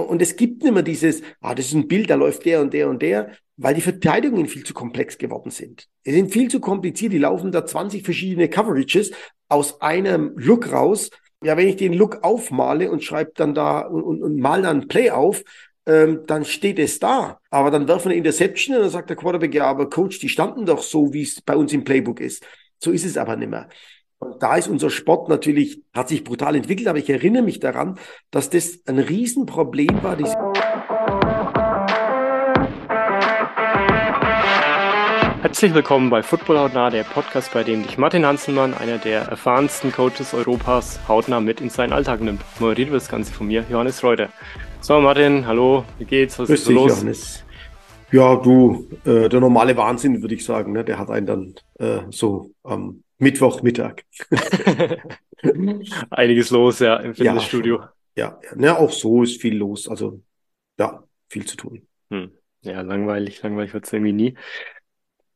Und es gibt nicht mehr dieses, ah, das ist ein Bild, da läuft der und der und der, weil die Verteidigungen viel zu komplex geworden sind. Sie sind viel zu kompliziert, die laufen da 20 verschiedene Coverages aus einem Look raus. Ja, wenn ich den Look aufmale und schreibe dann da und, und, und mal dann Play auf, ähm, dann steht es da. Aber dann werfen eine Interception und dann sagt der Quarterback, ja, aber Coach, die standen doch so, wie es bei uns im Playbook ist. So ist es aber nicht mehr. Und da ist unser Sport natürlich, hat sich brutal entwickelt, aber ich erinnere mich daran, dass das ein Riesenproblem war. Herzlich willkommen bei Football Hautnah, der Podcast, bei dem dich Martin Hanselmann, einer der erfahrensten Coaches Europas, hautnah mit in seinen Alltag nimmt. Moderiert wird das Ganze von mir, Johannes Reuter. So, Martin, hallo, wie geht's? Was Grüß ist so los? Johannes. Ja, du, äh, der normale Wahnsinn, würde ich sagen, ne? der hat einen dann äh, so am Mittwochmittag. Einiges los, ja, im Fitnessstudio. Ja, ja, ja, auch so ist viel los. Also, ja, viel zu tun. Hm. Ja, langweilig, langweilig wird es irgendwie nie.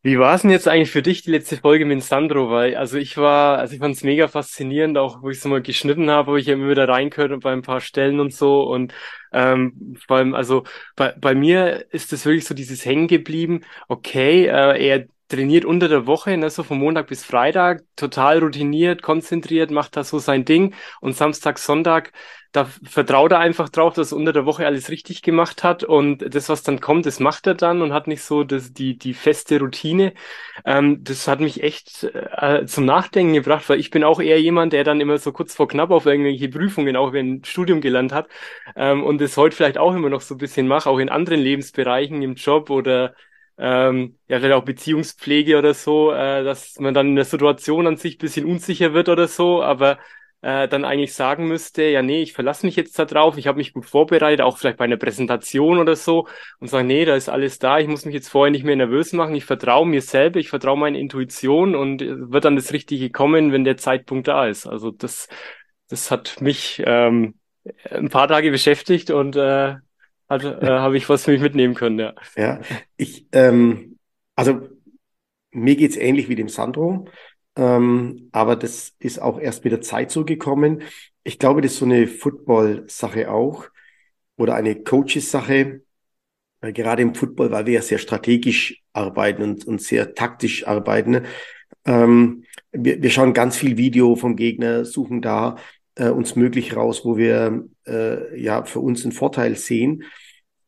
Wie war es denn jetzt eigentlich für dich, die letzte Folge mit Sandro? Weil, also ich war, also ich fand es mega faszinierend, auch wo ich so mal geschnitten habe, wo ich immer wieder reingehört und bei ein paar Stellen und so. Und ähm, vor allem, also bei, bei mir ist das wirklich so dieses Hängen geblieben, okay, äh, er trainiert unter der Woche, ne, so von Montag bis Freitag, total routiniert, konzentriert, macht da so sein Ding und Samstag, Sonntag, da vertraut er einfach drauf, dass er unter der Woche alles richtig gemacht hat und das, was dann kommt, das macht er dann und hat nicht so das, die, die feste Routine. Ähm, das hat mich echt äh, zum Nachdenken gebracht, weil ich bin auch eher jemand, der dann immer so kurz vor knapp auf irgendwelche Prüfungen, auch wenn Studium gelernt hat ähm, und das heute vielleicht auch immer noch so ein bisschen mache, auch in anderen Lebensbereichen, im Job oder ähm, ja, vielleicht auch Beziehungspflege oder so, äh, dass man dann in der Situation an sich bisschen unsicher wird oder so, aber äh, dann eigentlich sagen müsste, ja, nee, ich verlasse mich jetzt da drauf, ich habe mich gut vorbereitet, auch vielleicht bei einer Präsentation oder so und sagen, nee, da ist alles da, ich muss mich jetzt vorher nicht mehr nervös machen, ich vertraue mir selber, ich vertraue meiner Intuition und wird dann das Richtige kommen, wenn der Zeitpunkt da ist. Also das, das hat mich ähm, ein paar Tage beschäftigt und äh, hat, äh, habe ich was für mich mitnehmen können, ja. Ja, ich, ähm, also mir geht's ähnlich wie dem Sandro, ähm, aber das ist auch erst mit der Zeit so gekommen. Ich glaube, das ist so eine Football-Sache auch oder eine Coaches-Sache, äh, gerade im Football, weil wir ja sehr strategisch arbeiten und, und sehr taktisch arbeiten. Ähm, wir, wir schauen ganz viel Video vom Gegner, suchen da äh, uns möglich raus, wo wir äh, ja für uns einen Vorteil sehen.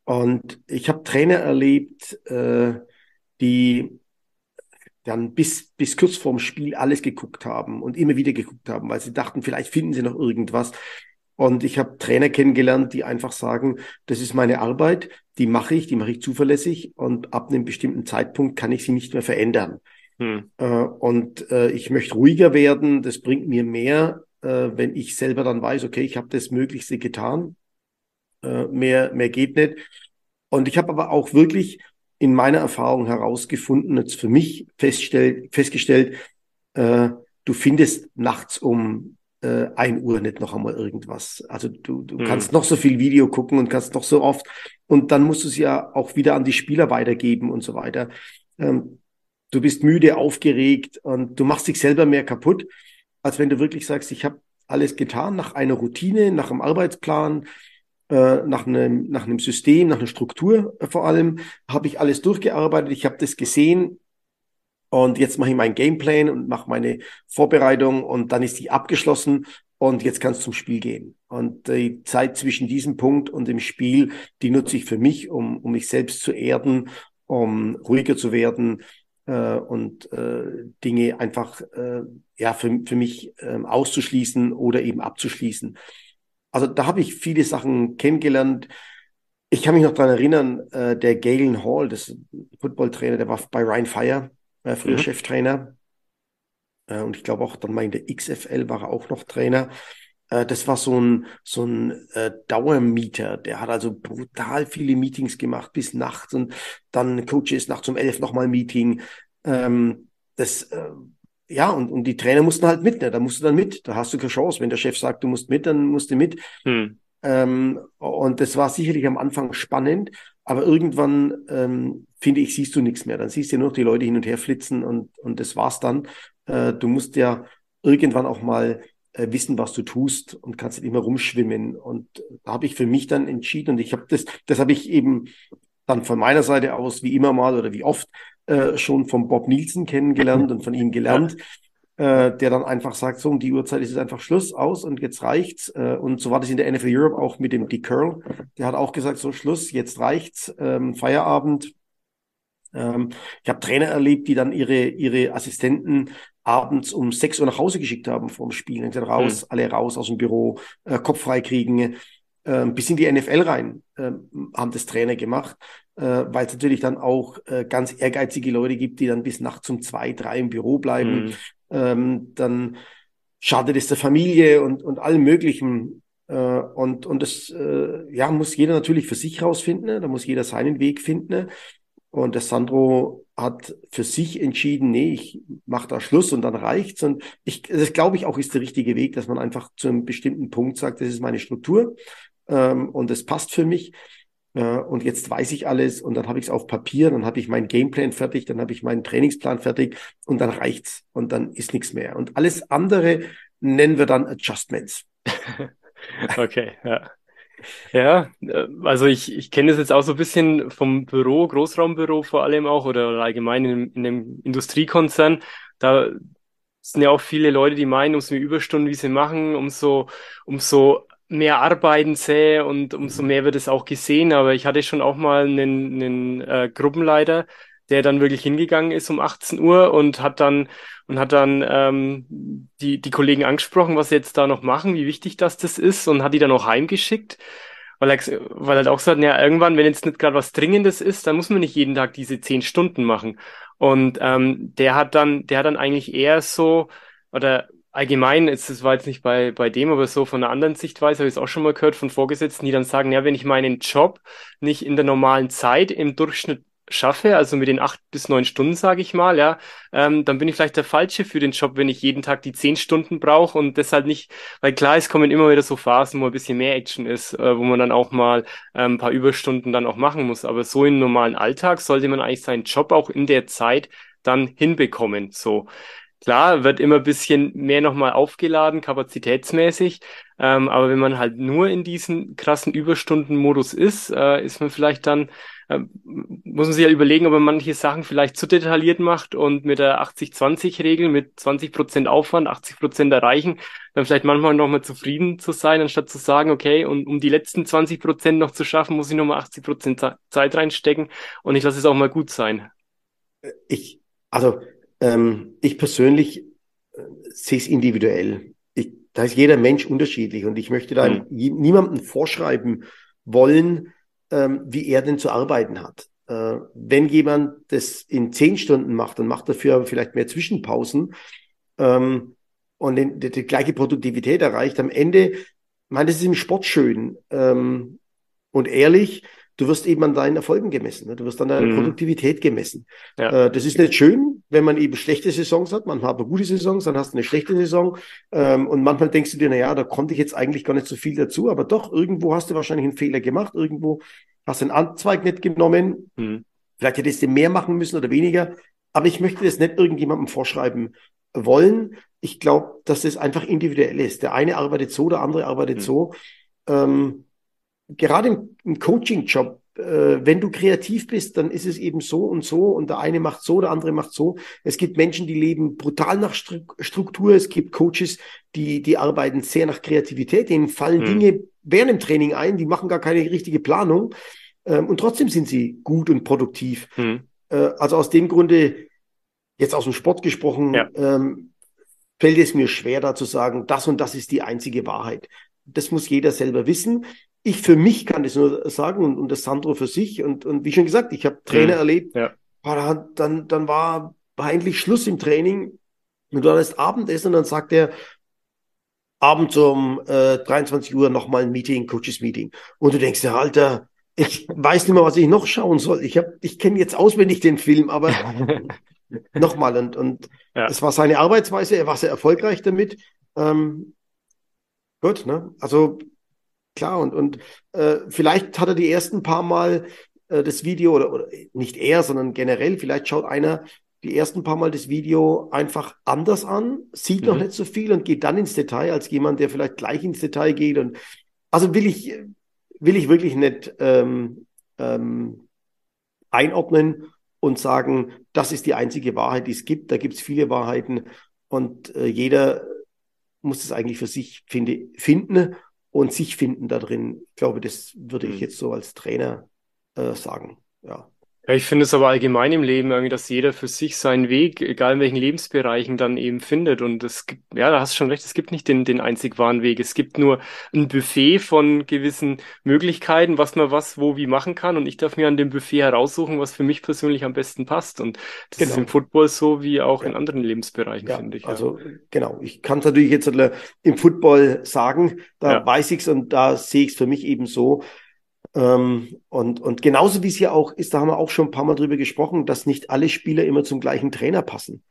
Und ich habe Trainer erlebt, äh, die dann bis, bis kurz vorm Spiel alles geguckt haben und immer wieder geguckt haben, weil sie dachten, vielleicht finden sie noch irgendwas. Und ich habe Trainer kennengelernt, die einfach sagen, das ist meine Arbeit, die mache ich, die mache ich zuverlässig und ab einem bestimmten Zeitpunkt kann ich sie nicht mehr verändern. Hm. Äh, und äh, ich möchte ruhiger werden, das bringt mir mehr, äh, wenn ich selber dann weiß, okay, ich habe das Möglichste getan, äh, mehr, mehr geht nicht. Und ich habe aber auch wirklich in meiner Erfahrung herausgefunden, jetzt für mich festgestellt, äh, du findest nachts um äh, ein Uhr nicht noch einmal irgendwas. Also du, du mhm. kannst noch so viel Video gucken und kannst noch so oft und dann musst du es ja auch wieder an die Spieler weitergeben und so weiter. Ähm, du bist müde, aufgeregt und du machst dich selber mehr kaputt, als wenn du wirklich sagst, ich habe alles getan nach einer Routine, nach einem Arbeitsplan, äh, nach, einem, nach einem System, nach einer Struktur äh, vor allem, habe ich alles durchgearbeitet, ich habe das gesehen und jetzt mache ich meinen Gameplan und mache meine Vorbereitung und dann ist die abgeschlossen und jetzt kann es zum Spiel gehen. Und die Zeit zwischen diesem Punkt und dem Spiel, die nutze ich für mich, um, um mich selbst zu erden, um ruhiger zu werden äh, und äh, Dinge einfach äh, ja für, für mich äh, auszuschließen oder eben abzuschließen. Also da habe ich viele Sachen kennengelernt. Ich kann mich noch dran erinnern, äh, der Galen Hall, das Footballtrainer, der war bei Ryan Fire, äh, früher mhm. Cheftrainer. Äh, und ich glaube auch dann mal in der XFL war er auch noch Trainer. Äh, das war so ein, so ein äh, Dauermieter. Der hat also brutal viele Meetings gemacht bis nachts und dann Coaches nachts um elf nochmal Meeting. Ähm, das äh, ja, und, und die Trainer mussten halt mit, ne? da musst du dann mit, da hast du keine Chance. Wenn der Chef sagt, du musst mit, dann musst du mit. Hm. Ähm, und das war sicherlich am Anfang spannend, aber irgendwann, ähm, finde ich, siehst du nichts mehr. Dann siehst du nur noch die Leute hin und her flitzen und, und das war's dann. Äh, du musst ja irgendwann auch mal äh, wissen, was du tust und kannst nicht immer rumschwimmen. Und da habe ich für mich dann entschieden und ich habe das, das habe ich eben dann von meiner Seite aus wie immer mal oder wie oft äh, schon von Bob Nielsen kennengelernt und von ihm gelernt, äh, der dann einfach sagt, so um die Uhrzeit ist es einfach Schluss aus und jetzt reicht's. Äh, und so war das in der NFL Europe auch mit dem Dick Curl. Der hat auch gesagt, so Schluss, jetzt reicht's, ähm, Feierabend. Ähm, ich habe Trainer erlebt, die dann ihre, ihre Assistenten abends um sechs Uhr nach Hause geschickt haben vorm Spiel. Und raus, mhm. alle raus aus dem Büro, äh, Kopf frei kriegen, bis in die NFL rein, äh, haben das Trainer gemacht, äh, weil es natürlich dann auch äh, ganz ehrgeizige Leute gibt, die dann bis nachts um zwei, drei im Büro bleiben. Mhm. Ähm, dann schadet es der Familie und, und allem Möglichen. Äh, und, und das ja, muss jeder natürlich für sich rausfinden. Ne? Da muss jeder seinen Weg finden. Ne? Und der Sandro hat für sich entschieden, nee, ich mache da Schluss und dann reicht's. Und ich, das glaube ich auch ist der richtige Weg, dass man einfach zu einem bestimmten Punkt sagt, das ist meine Struktur ähm, und es passt für mich. Äh, und jetzt weiß ich alles und dann habe ich es auf Papier, dann habe ich meinen Gameplan fertig, dann habe ich meinen Trainingsplan fertig und dann reicht's und dann ist nichts mehr. Und alles andere nennen wir dann Adjustments. okay, ja. Ja, äh, also ich, ich kenne das jetzt auch so ein bisschen vom Büro, Großraumbüro vor allem auch oder allgemein in, in einem Industriekonzern. Da sind ja auch viele Leute, die meinen, umso mehr Überstunden, wie sie machen, umso, umso mehr arbeiten sähe und umso mehr wird es auch gesehen. Aber ich hatte schon auch mal einen, einen äh, Gruppenleiter, der dann wirklich hingegangen ist um 18 Uhr und hat dann und hat dann ähm, die, die Kollegen angesprochen, was sie jetzt da noch machen, wie wichtig das das ist und hat die dann auch heimgeschickt. Weil er, weil er halt auch sagt, ja, irgendwann, wenn jetzt nicht gerade was Dringendes ist, dann muss man nicht jeden Tag diese zehn Stunden machen. Und ähm, der hat dann, der hat dann eigentlich eher so, oder allgemein, es war jetzt nicht bei, bei dem, aber so von einer anderen Sichtweise, habe ich es auch schon mal gehört von Vorgesetzten, die dann sagen, ja, wenn ich meinen Job nicht in der normalen Zeit im Durchschnitt schaffe, also mit den acht bis neun Stunden, sage ich mal, ja, ähm, dann bin ich vielleicht der Falsche für den Job, wenn ich jeden Tag die zehn Stunden brauche und deshalb nicht, weil klar, es kommen immer wieder so Phasen, wo ein bisschen mehr Action ist, äh, wo man dann auch mal ähm, ein paar Überstunden dann auch machen muss. Aber so im normalen Alltag sollte man eigentlich seinen Job auch in der Zeit dann hinbekommen. So. Klar, wird immer ein bisschen mehr nochmal aufgeladen, kapazitätsmäßig. Ähm, aber wenn man halt nur in diesem krassen Überstundenmodus ist, äh, ist man vielleicht dann, äh, muss man sich ja überlegen, ob man manche Sachen vielleicht zu detailliert macht und mit der 80-20-Regel mit 20 Prozent Aufwand, 80 Prozent erreichen, dann vielleicht manchmal nochmal zufrieden zu sein, anstatt zu sagen, okay, und um die letzten 20 Prozent noch zu schaffen, muss ich nochmal 80 Prozent Zeit reinstecken und ich lasse es auch mal gut sein. Ich, also ähm, ich persönlich äh, sehe es individuell. Ich, da ist jeder Mensch unterschiedlich und ich möchte da mhm. niemandem vorschreiben wollen, ähm, wie er denn zu arbeiten hat. Äh, wenn jemand das in zehn Stunden macht, dann macht dafür aber vielleicht mehr Zwischenpausen ähm, und den, die, die, gleiche Produktivität erreicht. Am Ende, ich meine, das ist im Sport schön ähm, und ehrlich du wirst eben an deinen Erfolgen gemessen. Ne? Du wirst an deiner mhm. Produktivität gemessen. Ja. Äh, das ist nicht schön, wenn man eben schlechte Saisons hat. Manchmal aber gute Saisons, dann hast du eine schlechte Saison. Ähm, und manchmal denkst du dir, na ja, da konnte ich jetzt eigentlich gar nicht so viel dazu. Aber doch, irgendwo hast du wahrscheinlich einen Fehler gemacht. Irgendwo hast du einen Anzweig nicht genommen. Mhm. Vielleicht hättest du mehr machen müssen oder weniger. Aber ich möchte das nicht irgendjemandem vorschreiben wollen. Ich glaube, dass das einfach individuell ist. Der eine arbeitet so, der andere arbeitet mhm. so. Ähm, gerade im, im Coaching-Job, äh, wenn du kreativ bist, dann ist es eben so und so und der eine macht so, der andere macht so. Es gibt Menschen, die leben brutal nach Struktur. Es gibt Coaches, die, die arbeiten sehr nach Kreativität. Denen fallen mhm. Dinge während dem Training ein, die machen gar keine richtige Planung. Ähm, und trotzdem sind sie gut und produktiv. Mhm. Äh, also aus dem Grunde, jetzt aus dem Sport gesprochen, ja. ähm, fällt es mir schwer, da zu sagen, das und das ist die einzige Wahrheit. Das muss jeder selber wissen ich für mich kann das nur sagen und, und das Sandro für sich. Und, und wie schon gesagt, ich habe Trainer mhm. erlebt, ja. dann, dann war, war eigentlich Schluss im Training und du hattest Abendessen und dann sagt er, abends um äh, 23 Uhr nochmal ein Meeting, Coaches Meeting. Und du denkst ja, Alter, ich weiß nicht mehr, was ich noch schauen soll. Ich hab, ich kenne jetzt auswendig den Film, aber nochmal und und ja. es war seine Arbeitsweise. Er war sehr erfolgreich damit. Ähm, gut, ne? Also klar. Und, und äh, vielleicht hat er die ersten paar Mal äh, das Video oder, oder nicht er, sondern generell, vielleicht schaut einer die ersten paar Mal das Video einfach anders an, sieht mhm. noch nicht so viel und geht dann ins Detail als jemand, der vielleicht gleich ins Detail geht. Und also will ich, will ich wirklich nicht ähm, ähm, einordnen und sagen, das ist die einzige Wahrheit, die es gibt. Da gibt es viele Wahrheiten und äh, jeder muss es eigentlich für sich finde, finden und sich finden da drin. Ich glaube, das würde ich mhm. jetzt so als Trainer äh, sagen. Ja. Ja, ich finde es aber allgemein im Leben irgendwie, dass jeder für sich seinen Weg, egal in welchen Lebensbereichen, dann eben findet. Und es gibt, ja, da hast du schon recht, es gibt nicht den, den einzig wahren Weg. Es gibt nur ein Buffet von gewissen Möglichkeiten, was man was, wo, wie machen kann. Und ich darf mir an dem Buffet heraussuchen, was für mich persönlich am besten passt. Und das genau. ist im Football so wie auch ja. in anderen Lebensbereichen, ja, finde ich. Also, genau. Ich kann es natürlich jetzt im Football sagen, da weiß ich es und da sehe ich es für mich eben so ähm, und, und genauso wie es hier auch ist, da haben wir auch schon ein paar Mal drüber gesprochen, dass nicht alle Spieler immer zum gleichen Trainer passen.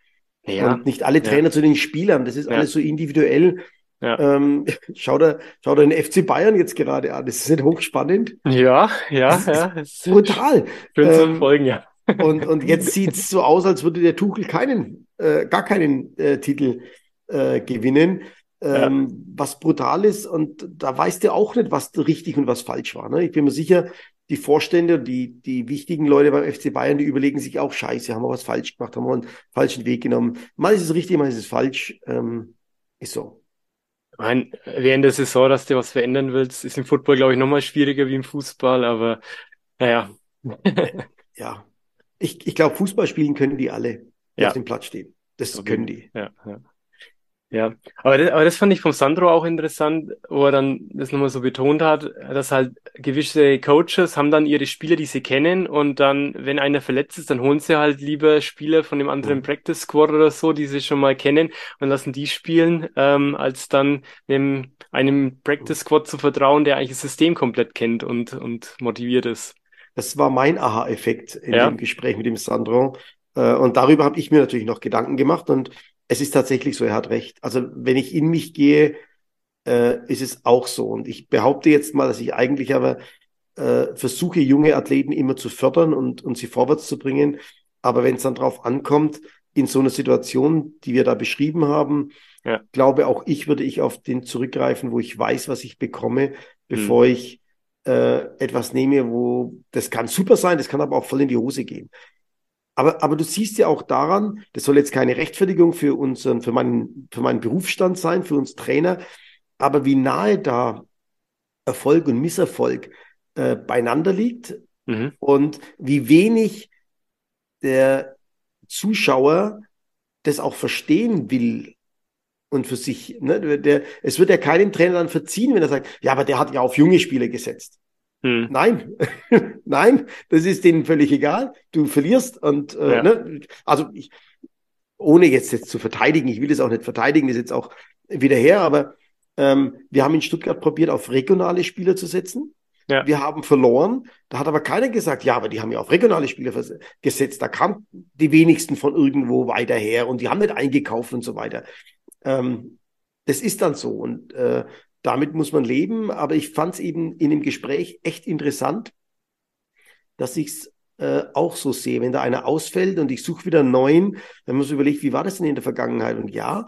Ja. Und nicht alle Trainer ja. zu den Spielern. Das ist ja. alles so individuell. Ja. Ähm, schau dir, schau den FC Bayern jetzt gerade an. Das ist nicht hochspannend. Ja, ja, ja. brutal. Schön ähm, zu folgen, ja. Und, und jetzt sieht's so aus, als würde der Tuchel keinen, äh, gar keinen äh, Titel äh, gewinnen ähm, ja. was brutal ist. Und da weißt du auch nicht, was richtig und was falsch war. Ne? Ich bin mir sicher, die Vorstände, die, die wichtigen Leute beim FC Bayern, die überlegen sich auch, scheiße, haben wir was falsch gemacht, haben wir einen falschen Weg genommen. Mal ist es richtig, mal ist es falsch. Ähm, ist so. Ich meine, während der Saison, dass du was verändern willst, ist im Football, glaube ich, nochmal schwieriger wie im Fußball, aber naja. ja. Ich, ich glaube, Fußball spielen können die alle, die ja. auf dem Platz stehen. Das okay. können die. Ja, ja. Ja, aber das, aber das fand ich vom Sandro auch interessant, wo er dann das nochmal so betont hat, dass halt gewisse Coaches haben dann ihre Spieler, die sie kennen und dann, wenn einer verletzt ist, dann holen sie halt lieber Spieler von dem anderen mhm. Practice Squad oder so, die sie schon mal kennen und lassen die spielen, ähm, als dann dem, einem Practice Squad zu vertrauen, der eigentlich das System komplett kennt und, und motiviert ist. Das war mein Aha-Effekt in ja. dem Gespräch mit dem Sandro. Äh, und darüber habe ich mir natürlich noch Gedanken gemacht und es ist tatsächlich so, er hat recht. Also wenn ich in mich gehe, äh, ist es auch so. Und ich behaupte jetzt mal, dass ich eigentlich aber äh, versuche, junge Athleten immer zu fördern und, und sie vorwärts zu bringen. Aber wenn es dann drauf ankommt, in so einer Situation, die wir da beschrieben haben, ja. glaube auch ich, würde ich auf den zurückgreifen, wo ich weiß, was ich bekomme, bevor mhm. ich äh, etwas nehme, wo das kann super sein, das kann aber auch voll in die Hose gehen. Aber, aber du siehst ja auch daran, das soll jetzt keine Rechtfertigung für unseren, für meinen, für meinen Berufsstand sein, für uns Trainer, aber wie nahe da Erfolg und Misserfolg äh, beieinander liegt mhm. und wie wenig der Zuschauer das auch verstehen will und für sich. Ne, der, es wird ja keinem Trainer dann verziehen, wenn er sagt, ja, aber der hat ja auf junge Spieler gesetzt. Hm. Nein, nein, das ist denen völlig egal. Du verlierst und äh, ja. ne, also ich, ohne jetzt, jetzt zu verteidigen, ich will das auch nicht verteidigen, das ist jetzt auch wieder her, aber ähm, wir haben in Stuttgart probiert, auf regionale Spieler zu setzen. Ja. Wir haben verloren. Da hat aber keiner gesagt, ja, aber die haben ja auf regionale Spieler gesetzt. Da kamen die wenigsten von irgendwo weiter her und die haben nicht eingekauft und so weiter. Ähm, das ist dann so. Und äh, damit muss man leben, aber ich fand es eben in dem Gespräch echt interessant, dass ich es äh, auch so sehe. Wenn da einer ausfällt und ich suche wieder einen neuen, dann muss man überlegt, wie war das denn in der Vergangenheit? Und ja,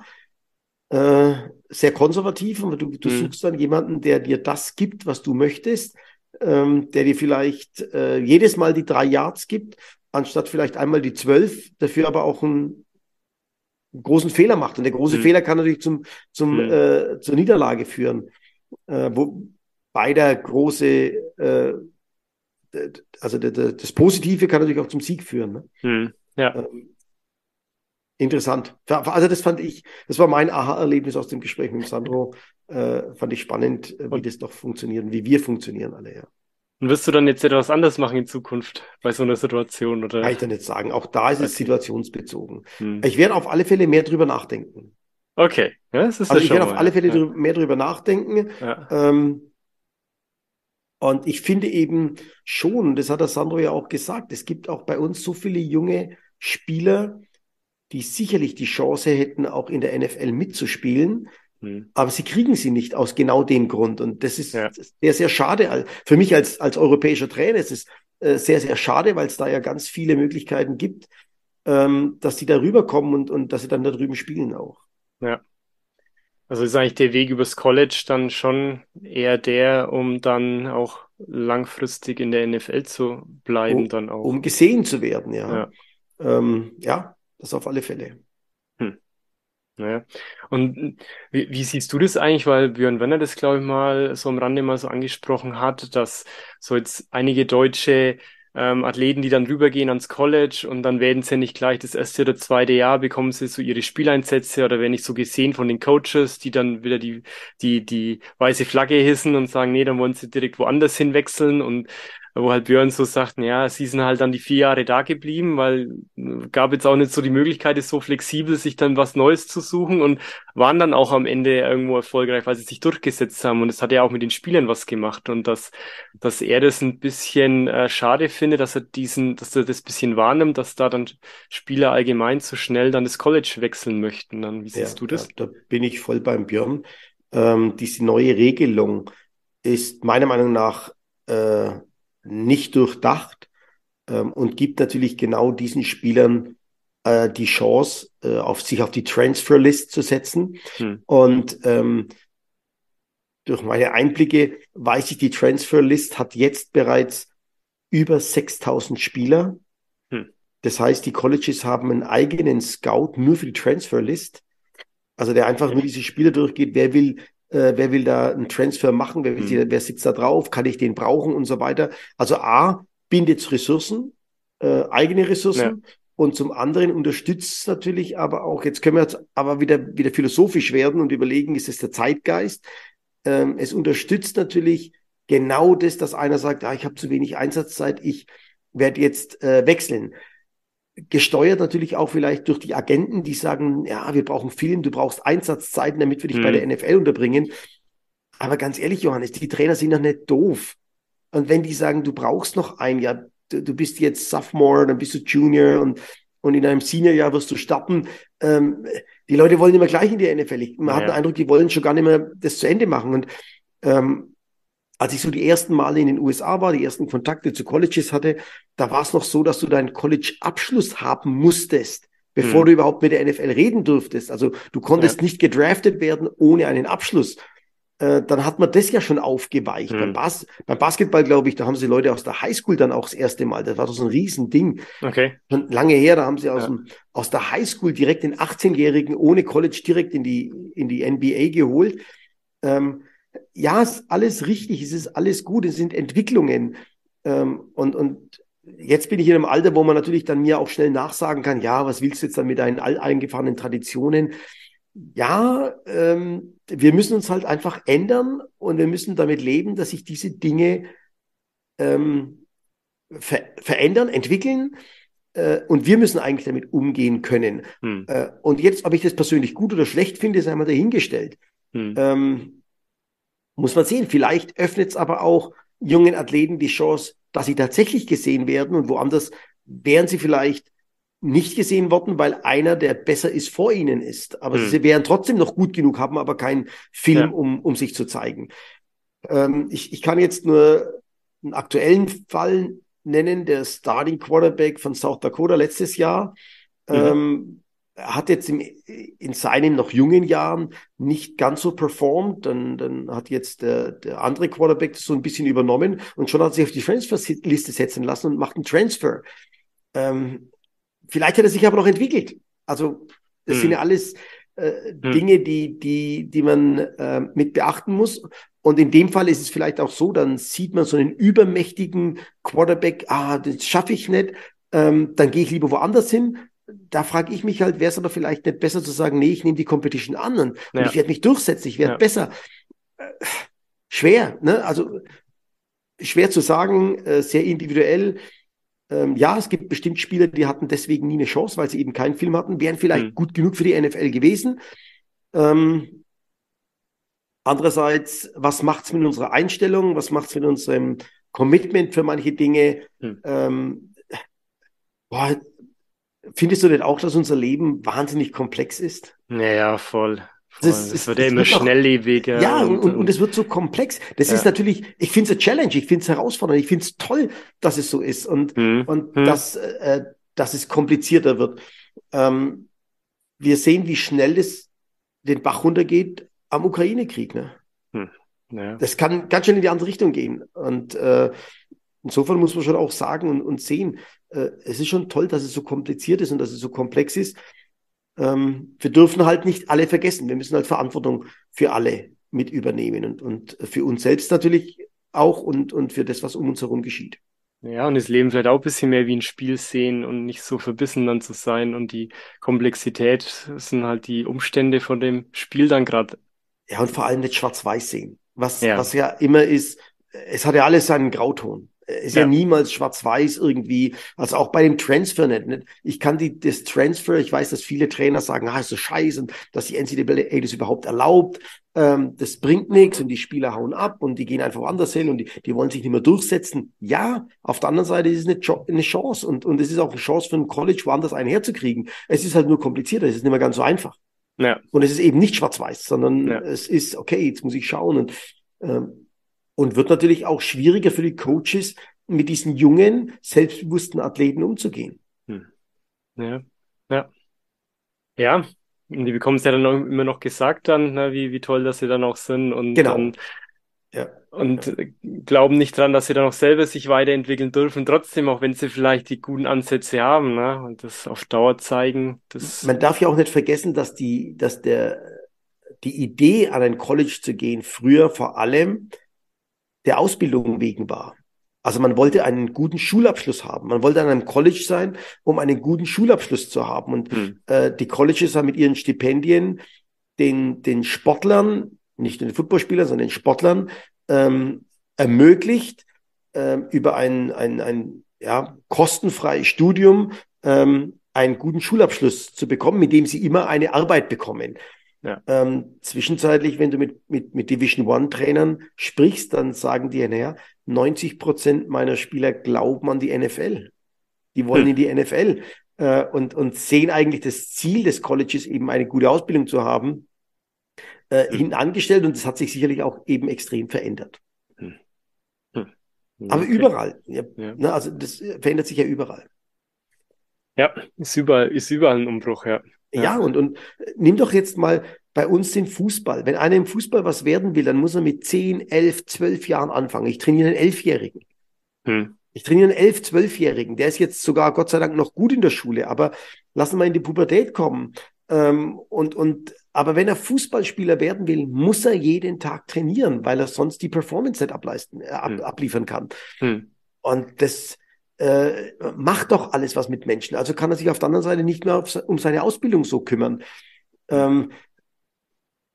äh, sehr konservativ, aber du, du mhm. suchst dann jemanden, der dir das gibt, was du möchtest, ähm, der dir vielleicht äh, jedes Mal die drei Yards gibt, anstatt vielleicht einmal die zwölf, dafür aber auch ein großen Fehler macht. Und der große mhm. Fehler kann natürlich zum, zum, mhm. äh, zur Niederlage führen. Äh, wo beider große, äh, also das Positive kann natürlich auch zum Sieg führen. Ne? Mhm. Ja. Ähm, interessant. Also das fand ich, das war mein Aha-Erlebnis aus dem Gespräch mit Sandro. Äh, fand ich spannend, äh, wie Und das doch funktioniert, wie wir funktionieren alle, ja. Und wirst du dann jetzt etwas anders machen in Zukunft bei so einer Situation? Oder? Kann ich dann nicht sagen. Auch da ist es situationsbezogen. Hm. Ich werde auf alle Fälle mehr drüber nachdenken. Okay. Ja, das ist also ich werde auf alle Fälle ja. drüber, mehr drüber nachdenken. Ja. Ähm, und ich finde eben schon, das hat der Sandro ja auch gesagt, es gibt auch bei uns so viele junge Spieler, die sicherlich die Chance hätten, auch in der NFL mitzuspielen. Hm. Aber sie kriegen sie nicht aus genau dem Grund. Und das ist ja. sehr, sehr schade. Für mich als, als europäischer Trainer ist es äh, sehr, sehr schade, weil es da ja ganz viele Möglichkeiten gibt, ähm, dass die da rüberkommen und, und dass sie dann da drüben spielen auch. Ja. Also ist eigentlich der Weg übers College dann schon eher der, um dann auch langfristig in der NFL zu bleiben, um, dann auch. Um gesehen zu werden, ja. Ja. Ähm, ja, das auf alle Fälle. Naja. Und wie, wie siehst du das eigentlich? Weil Björn Werner das, glaube ich, mal so am Rande mal so angesprochen hat, dass so jetzt einige deutsche ähm, Athleten, die dann rübergehen ans College und dann werden sie nicht gleich das erste oder zweite Jahr, bekommen sie so ihre Spieleinsätze oder werden nicht so gesehen von den Coaches, die dann wieder die, die, die weiße Flagge hissen und sagen, nee, dann wollen sie direkt woanders hinwechseln und wo halt Björn so sagt, ja, sie sind halt dann die vier Jahre da geblieben, weil gab jetzt auch nicht so die Möglichkeit, ist so flexibel, sich dann was Neues zu suchen und waren dann auch am Ende irgendwo erfolgreich, weil sie sich durchgesetzt haben und es hat ja auch mit den Spielern was gemacht und dass, dass er das ein bisschen äh, schade findet, dass er diesen, dass er das bisschen wahrnimmt, dass da dann Spieler allgemein zu schnell dann das College wechseln möchten. Dann, wie siehst ja, du das? Da, da, bin ich voll beim Björn. Ähm, diese neue Regelung ist meiner Meinung nach äh, nicht durchdacht ähm, und gibt natürlich genau diesen Spielern äh, die Chance, äh, auf sich auf die Transferlist zu setzen. Hm. Und ähm, durch meine Einblicke weiß ich, die Transferlist hat jetzt bereits über 6000 Spieler. Hm. Das heißt, die Colleges haben einen eigenen Scout nur für die Transferlist. Also der einfach nur diese Spieler durchgeht, wer will äh, wer will da einen Transfer machen, wer, will, mhm. wer sitzt da drauf, kann ich den brauchen und so weiter. Also A, bindet Ressourcen, äh, eigene Ressourcen. Ja. Und zum anderen unterstützt es natürlich aber auch, jetzt können wir jetzt aber wieder, wieder philosophisch werden und überlegen, ist es der Zeitgeist? Ähm, es unterstützt natürlich genau das, dass einer sagt, ah, ich habe zu wenig Einsatzzeit, ich werde jetzt äh, wechseln gesteuert natürlich auch vielleicht durch die Agenten, die sagen, ja, wir brauchen Film, du brauchst Einsatzzeiten, damit wir dich mhm. bei der NFL unterbringen. Aber ganz ehrlich, Johannes, die Trainer sind doch nicht doof. Und wenn die sagen, du brauchst noch ein Jahr, du, du bist jetzt Sophomore, dann bist du Junior und, und in einem Seniorjahr wirst du starten. Ähm, die Leute wollen immer gleich in die NFL. Man ja. hat den Eindruck, die wollen schon gar nicht mehr das zu Ende machen. Und ähm, als ich so die ersten Male in den USA war, die ersten Kontakte zu Colleges hatte, da war es noch so, dass du deinen College-Abschluss haben musstest, bevor hm. du überhaupt mit der NFL reden durftest. Also du konntest ja. nicht gedraftet werden ohne einen Abschluss. Äh, dann hat man das ja schon aufgeweicht. Hm. Beim, Bas beim Basketball, glaube ich, da haben sie Leute aus der Highschool dann auch das erste Mal. Das war doch so ein Riesending. Okay. Schon lange her, da haben sie aus, ja. dem, aus der Highschool direkt den 18-Jährigen ohne College direkt in die, in die NBA geholt. Ähm, ja, ist alles richtig, es ist alles gut, es sind Entwicklungen. Ähm, und, und jetzt bin ich in einem Alter, wo man natürlich dann mir auch schnell nachsagen kann, ja, was willst du jetzt dann mit deinen alteingefahrenen Traditionen? Ja, ähm, wir müssen uns halt einfach ändern und wir müssen damit leben, dass sich diese Dinge ähm, ver verändern, entwickeln. Äh, und wir müssen eigentlich damit umgehen können. Hm. Äh, und jetzt, ob ich das persönlich gut oder schlecht finde, ist einmal dahingestellt. Hm. Ähm, muss man sehen. Vielleicht öffnet es aber auch jungen Athleten die Chance, dass sie tatsächlich gesehen werden und woanders wären sie vielleicht nicht gesehen worden, weil einer, der besser ist, vor ihnen ist. Aber hm. sie wären trotzdem noch gut genug, haben aber keinen Film, ja. um, um sich zu zeigen. Ähm, ich, ich kann jetzt nur einen aktuellen Fall nennen, der Starting Quarterback von South Dakota letztes Jahr. Mhm. Ähm, hat jetzt im, in seinen noch jungen Jahren nicht ganz so performt. Dann, dann hat jetzt der, der andere Quarterback das so ein bisschen übernommen und schon hat sich auf die Transferliste setzen lassen und macht einen Transfer. Ähm, vielleicht hat er sich aber noch entwickelt. Also das hm. sind ja alles äh, hm. Dinge, die, die, die man äh, mit beachten muss. Und in dem Fall ist es vielleicht auch so, dann sieht man so einen übermächtigen Quarterback, ah, das schaffe ich nicht, ähm, dann gehe ich lieber woanders hin da frage ich mich halt, wäre es aber vielleicht nicht besser zu sagen, nee, ich nehme die Competition an und, ja. und ich werde mich durchsetzen, ich werde ja. besser. Äh, schwer, ne? Also schwer zu sagen, äh, sehr individuell. Ähm, ja, es gibt bestimmt Spieler, die hatten deswegen nie eine Chance, weil sie eben keinen Film hatten, wären vielleicht mhm. gut genug für die NFL gewesen. Ähm, andererseits, was macht's mit unserer Einstellung? Was macht's mit unserem Commitment für manche Dinge? Mhm. Ähm, boah, Findest du denn auch, dass unser Leben wahnsinnig komplex ist? Naja, voll. voll. Das, das, wird ja immer schnelllebiger. Ja, und, und, und es wird so komplex. Das ja. ist natürlich, ich finde es eine Challenge, ich finde es herausfordernd, ich finde es toll, dass es so ist. Und, hm. und hm. dass, äh, dass es komplizierter wird. Ähm, wir sehen, wie schnell es den Bach runtergeht am Ukraine-Krieg. Ne? Hm. Ja. Das kann ganz schnell in die andere Richtung gehen. Und äh, insofern muss man schon auch sagen und, und sehen, äh, es ist schon toll, dass es so kompliziert ist und dass es so komplex ist. Ähm, wir dürfen halt nicht alle vergessen. Wir müssen halt Verantwortung für alle mit übernehmen und, und für uns selbst natürlich auch und, und für das, was um uns herum geschieht. Ja, und das Leben vielleicht auch ein bisschen mehr wie ein Spiel sehen und nicht so verbissen dann zu sein. Und die Komplexität sind halt die Umstände von dem Spiel dann gerade. Ja, und vor allem nicht schwarz-weiß sehen. Was ja. was ja immer ist, es hat ja alles seinen Grauton. Ist ja, ja niemals schwarz-weiß irgendwie, also auch bei dem Transfer nicht, nicht. Ich kann die, das Transfer, ich weiß, dass viele Trainer sagen, ah, ist so scheiße, und dass die NCAA das überhaupt erlaubt. Ähm, das bringt nichts und die Spieler hauen ab und die gehen einfach woanders hin und die, die wollen sich nicht mehr durchsetzen. Ja, auf der anderen Seite ist es eine, eine Chance und, und es ist auch eine Chance für ein College, woanders einen herzukriegen. Es ist halt nur komplizierter, es ist nicht mehr ganz so einfach. Ja. Und es ist eben nicht schwarz-weiß, sondern ja. es ist, okay, jetzt muss ich schauen und ähm, und wird natürlich auch schwieriger für die Coaches, mit diesen jungen, selbstbewussten Athleten umzugehen. Hm. Ja, ja. Ja, und die bekommen es ja dann auch immer noch gesagt dann, ne, wie, wie toll dass sie dann auch sind und genau. dann, ja. und ja. glauben nicht dran, dass sie dann auch selber sich weiterentwickeln dürfen, trotzdem, auch wenn sie vielleicht die guten Ansätze haben, ne, und das auf Dauer zeigen. Das Man darf ja auch nicht vergessen, dass die, dass der, die Idee an ein College zu gehen früher vor allem der Ausbildung wegen war. Also man wollte einen guten Schulabschluss haben. Man wollte an einem College sein, um einen guten Schulabschluss zu haben. Und hm. äh, die Colleges haben mit ihren Stipendien den, den Sportlern, nicht den Footballspielern, sondern den Sportlern ähm, ermöglicht, ähm, über ein, ein, ein ja, kostenfreies Studium ähm, einen guten Schulabschluss zu bekommen, mit dem sie immer eine Arbeit bekommen. Ja. Ähm, zwischenzeitlich, wenn du mit, mit, mit Division One Trainern sprichst, dann sagen die, naja, 90 Prozent meiner Spieler glauben an die NFL. Die wollen hm. in die NFL äh, und, und sehen eigentlich das Ziel des Colleges, eben eine gute Ausbildung zu haben, äh, hm. hinten angestellt und das hat sich sicherlich auch eben extrem verändert. Hm. hm. Aber okay. überall. Ja, ja. Ne, also das verändert sich ja überall. Ja, ist überall, ist überall ein Umbruch, ja. Ja, ja und, und nimm doch jetzt mal bei uns den Fußball. Wenn einer im Fußball was werden will, dann muss er mit 10, 11, 12 Jahren anfangen. Ich trainiere einen Elfjährigen. Hm. Ich trainiere einen elf, zwölfjährigen. Der ist jetzt sogar Gott sei Dank noch gut in der Schule, aber lassen wir in die Pubertät kommen. Ähm, und, und, aber wenn er Fußballspieler werden will, muss er jeden Tag trainieren, weil er sonst die Performance nicht ableisten, äh, ab, hm. abliefern kann. Hm. Und das, äh, macht doch alles was mit Menschen. Also kann er sich auf der anderen Seite nicht mehr auf, um seine Ausbildung so kümmern. Ähm,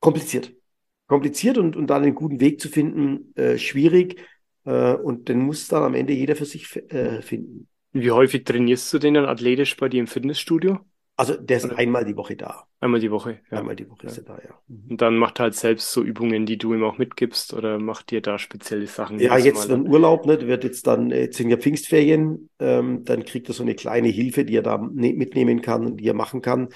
kompliziert. Kompliziert und, und dann einen guten Weg zu finden, äh, schwierig. Äh, und den muss dann am Ende jeder für sich äh, finden. Wie häufig trainierst du den dann athletisch bei dir im Fitnessstudio? Also der ist einmal die Woche da. Einmal die Woche, ja. Einmal die Woche ja. ist er da, ja. Mhm. Und dann macht er halt selbst so Übungen, die du ihm auch mitgibst oder macht dir da spezielle Sachen? Ja, jetzt dann Urlaub, ne? wird jetzt dann, jetzt sind ja Pfingstferien, ähm, dann kriegt er so eine kleine Hilfe, die er da ne mitnehmen kann, die er machen kann.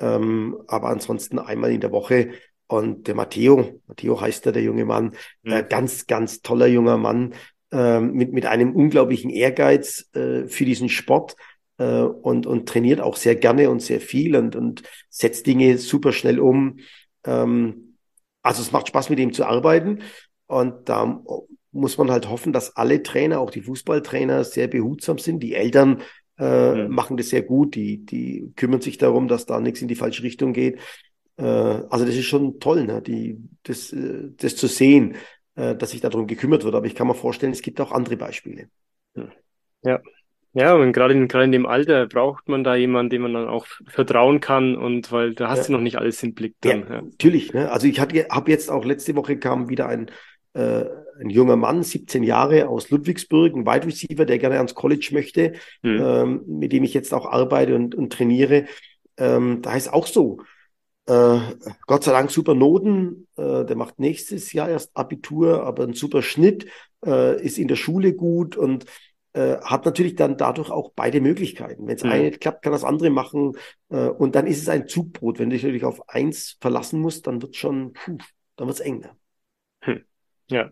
Ähm, aber ansonsten einmal in der Woche. Und der Matteo, Matteo heißt er, der junge Mann, mhm. äh, ganz, ganz toller junger Mann, äh, mit, mit einem unglaublichen Ehrgeiz äh, für diesen Sport äh, und, und trainiert auch sehr gerne und sehr viel und, und setzt Dinge super schnell um. Ähm, also es macht Spaß, mit ihm zu arbeiten. Und da muss man halt hoffen, dass alle Trainer, auch die Fußballtrainer, sehr behutsam sind. Die Eltern äh, mhm. machen das sehr gut. Die, die kümmern sich darum, dass da nichts in die falsche Richtung geht. Äh, also das ist schon toll, ne? die, das, äh, das zu sehen, äh, dass sich darum gekümmert wird. Aber ich kann mir vorstellen, es gibt auch andere Beispiele. Ja, ja, und gerade in, gerade in dem Alter braucht man da jemanden, dem man dann auch vertrauen kann und weil da hast ja. du noch nicht alles im Blick dann. Ja, ja. natürlich. Ne? Also ich habe jetzt auch letzte Woche kam wieder ein, äh, ein junger Mann, 17 Jahre aus Ludwigsburg, ein Wide Receiver, der gerne ans College möchte, hm. ähm, mit dem ich jetzt auch arbeite und, und trainiere. Ähm, da ist auch so. Äh, Gott sei Dank super Noten. Äh, der macht nächstes Jahr erst Abitur, aber ein super Schnitt, äh, ist in der Schule gut und äh, hat natürlich dann dadurch auch beide Möglichkeiten. Wenn es mhm. eine nicht klappt, kann das andere machen. Äh, und dann ist es ein Zugbrot. Wenn du dich natürlich auf eins verlassen musst, dann wird schon, puh, dann wird's eng. Ne? Hm. Ja.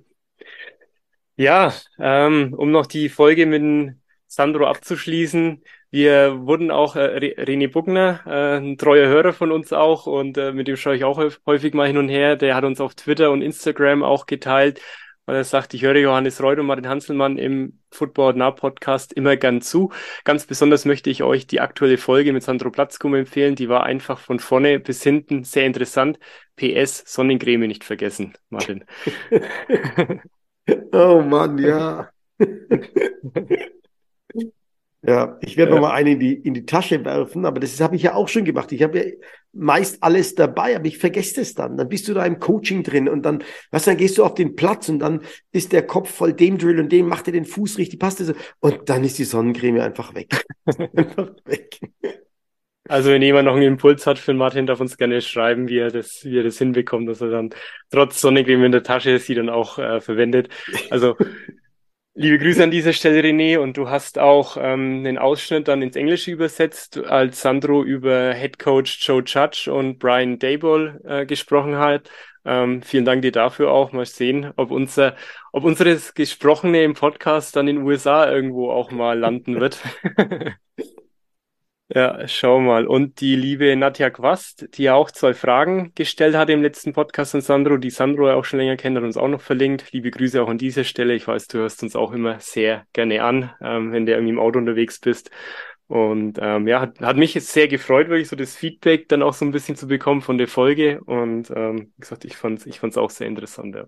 Ja, ähm, um noch die Folge mit Sandro abzuschließen. Wir wurden auch, äh, René Buckner, äh, ein treuer Hörer von uns auch und äh, mit dem schaue ich auch häufig mal hin und her. Der hat uns auf Twitter und Instagram auch geteilt, weil er sagt, ich höre Johannes Reuth und Martin Hanselmann im Football Now Podcast immer gern zu. Ganz besonders möchte ich euch die aktuelle Folge mit Sandro Platzkum empfehlen. Die war einfach von vorne bis hinten sehr interessant. PS, Sonnencreme nicht vergessen, Martin. oh Mann, ja. Ja, ich werde ja. noch mal eine in die, in die Tasche werfen, aber das habe ich ja auch schon gemacht. Ich habe ja meist alles dabei, aber ich vergesse es dann. Dann bist du da im Coaching drin und dann, was dann gehst du auf den Platz und dann ist der Kopf voll dem Drill und dem macht er den Fuß richtig, passt es. Und dann ist die Sonnencreme einfach weg. einfach weg. Also wenn jemand noch einen Impuls hat für Martin, darf uns gerne schreiben, wie er das, wie er das hinbekommt, dass er dann trotz Sonnencreme in der Tasche sie dann auch äh, verwendet. Also Liebe Grüße an dieser Stelle, René. Und du hast auch ähm, den Ausschnitt dann ins Englische übersetzt, als Sandro über Head Coach Joe Judge und Brian Dayball äh, gesprochen hat. Ähm, vielen Dank dir dafür auch. Mal sehen, ob unser, ob unseres Gesprochene im Podcast dann in den USA irgendwo auch mal landen wird. Ja, schau mal. Und die liebe Nadja Quast, die ja auch zwei Fragen gestellt hat im letzten Podcast an Sandro, die Sandro ja auch schon länger kennt, hat uns auch noch verlinkt. Liebe Grüße auch an dieser Stelle. Ich weiß, du hörst uns auch immer sehr gerne an, ähm, wenn du irgendwie im Auto unterwegs bist. Und ähm, ja, hat, hat mich jetzt sehr gefreut, wirklich so das Feedback dann auch so ein bisschen zu bekommen von der Folge. Und ähm, wie gesagt, ich fand es ich fand's auch sehr interessant, ja.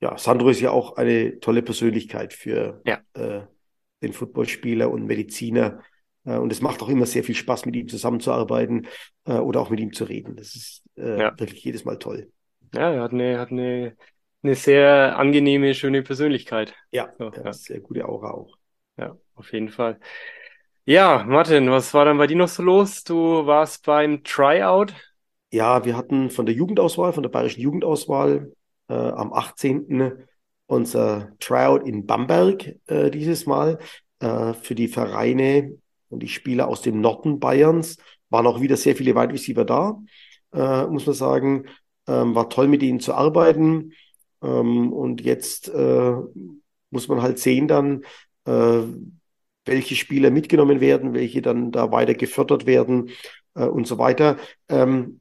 Ja, Sandro ist ja auch eine tolle Persönlichkeit für ja. äh, den Footballspieler und Mediziner und es macht auch immer sehr viel Spaß, mit ihm zusammenzuarbeiten äh, oder auch mit ihm zu reden. Das ist äh, ja. wirklich jedes Mal toll. Ja, er hat eine, hat eine, eine sehr angenehme, schöne Persönlichkeit. Ja, so, ja. sehr gute Aura auch. Ja, auf jeden Fall. Ja, Martin, was war dann bei dir noch so los? Du warst beim Tryout. Ja, wir hatten von der Jugendauswahl, von der bayerischen Jugendauswahl äh, am 18. unser Tryout in Bamberg äh, dieses Mal äh, für die Vereine und die Spieler aus dem Norden Bayerns waren auch wieder sehr viele Wide Receiver da, äh, muss man sagen. Ähm, war toll mit ihnen zu arbeiten. Ähm, und jetzt äh, muss man halt sehen dann, äh, welche Spieler mitgenommen werden, welche dann da weiter gefördert werden äh, und so weiter. Ähm,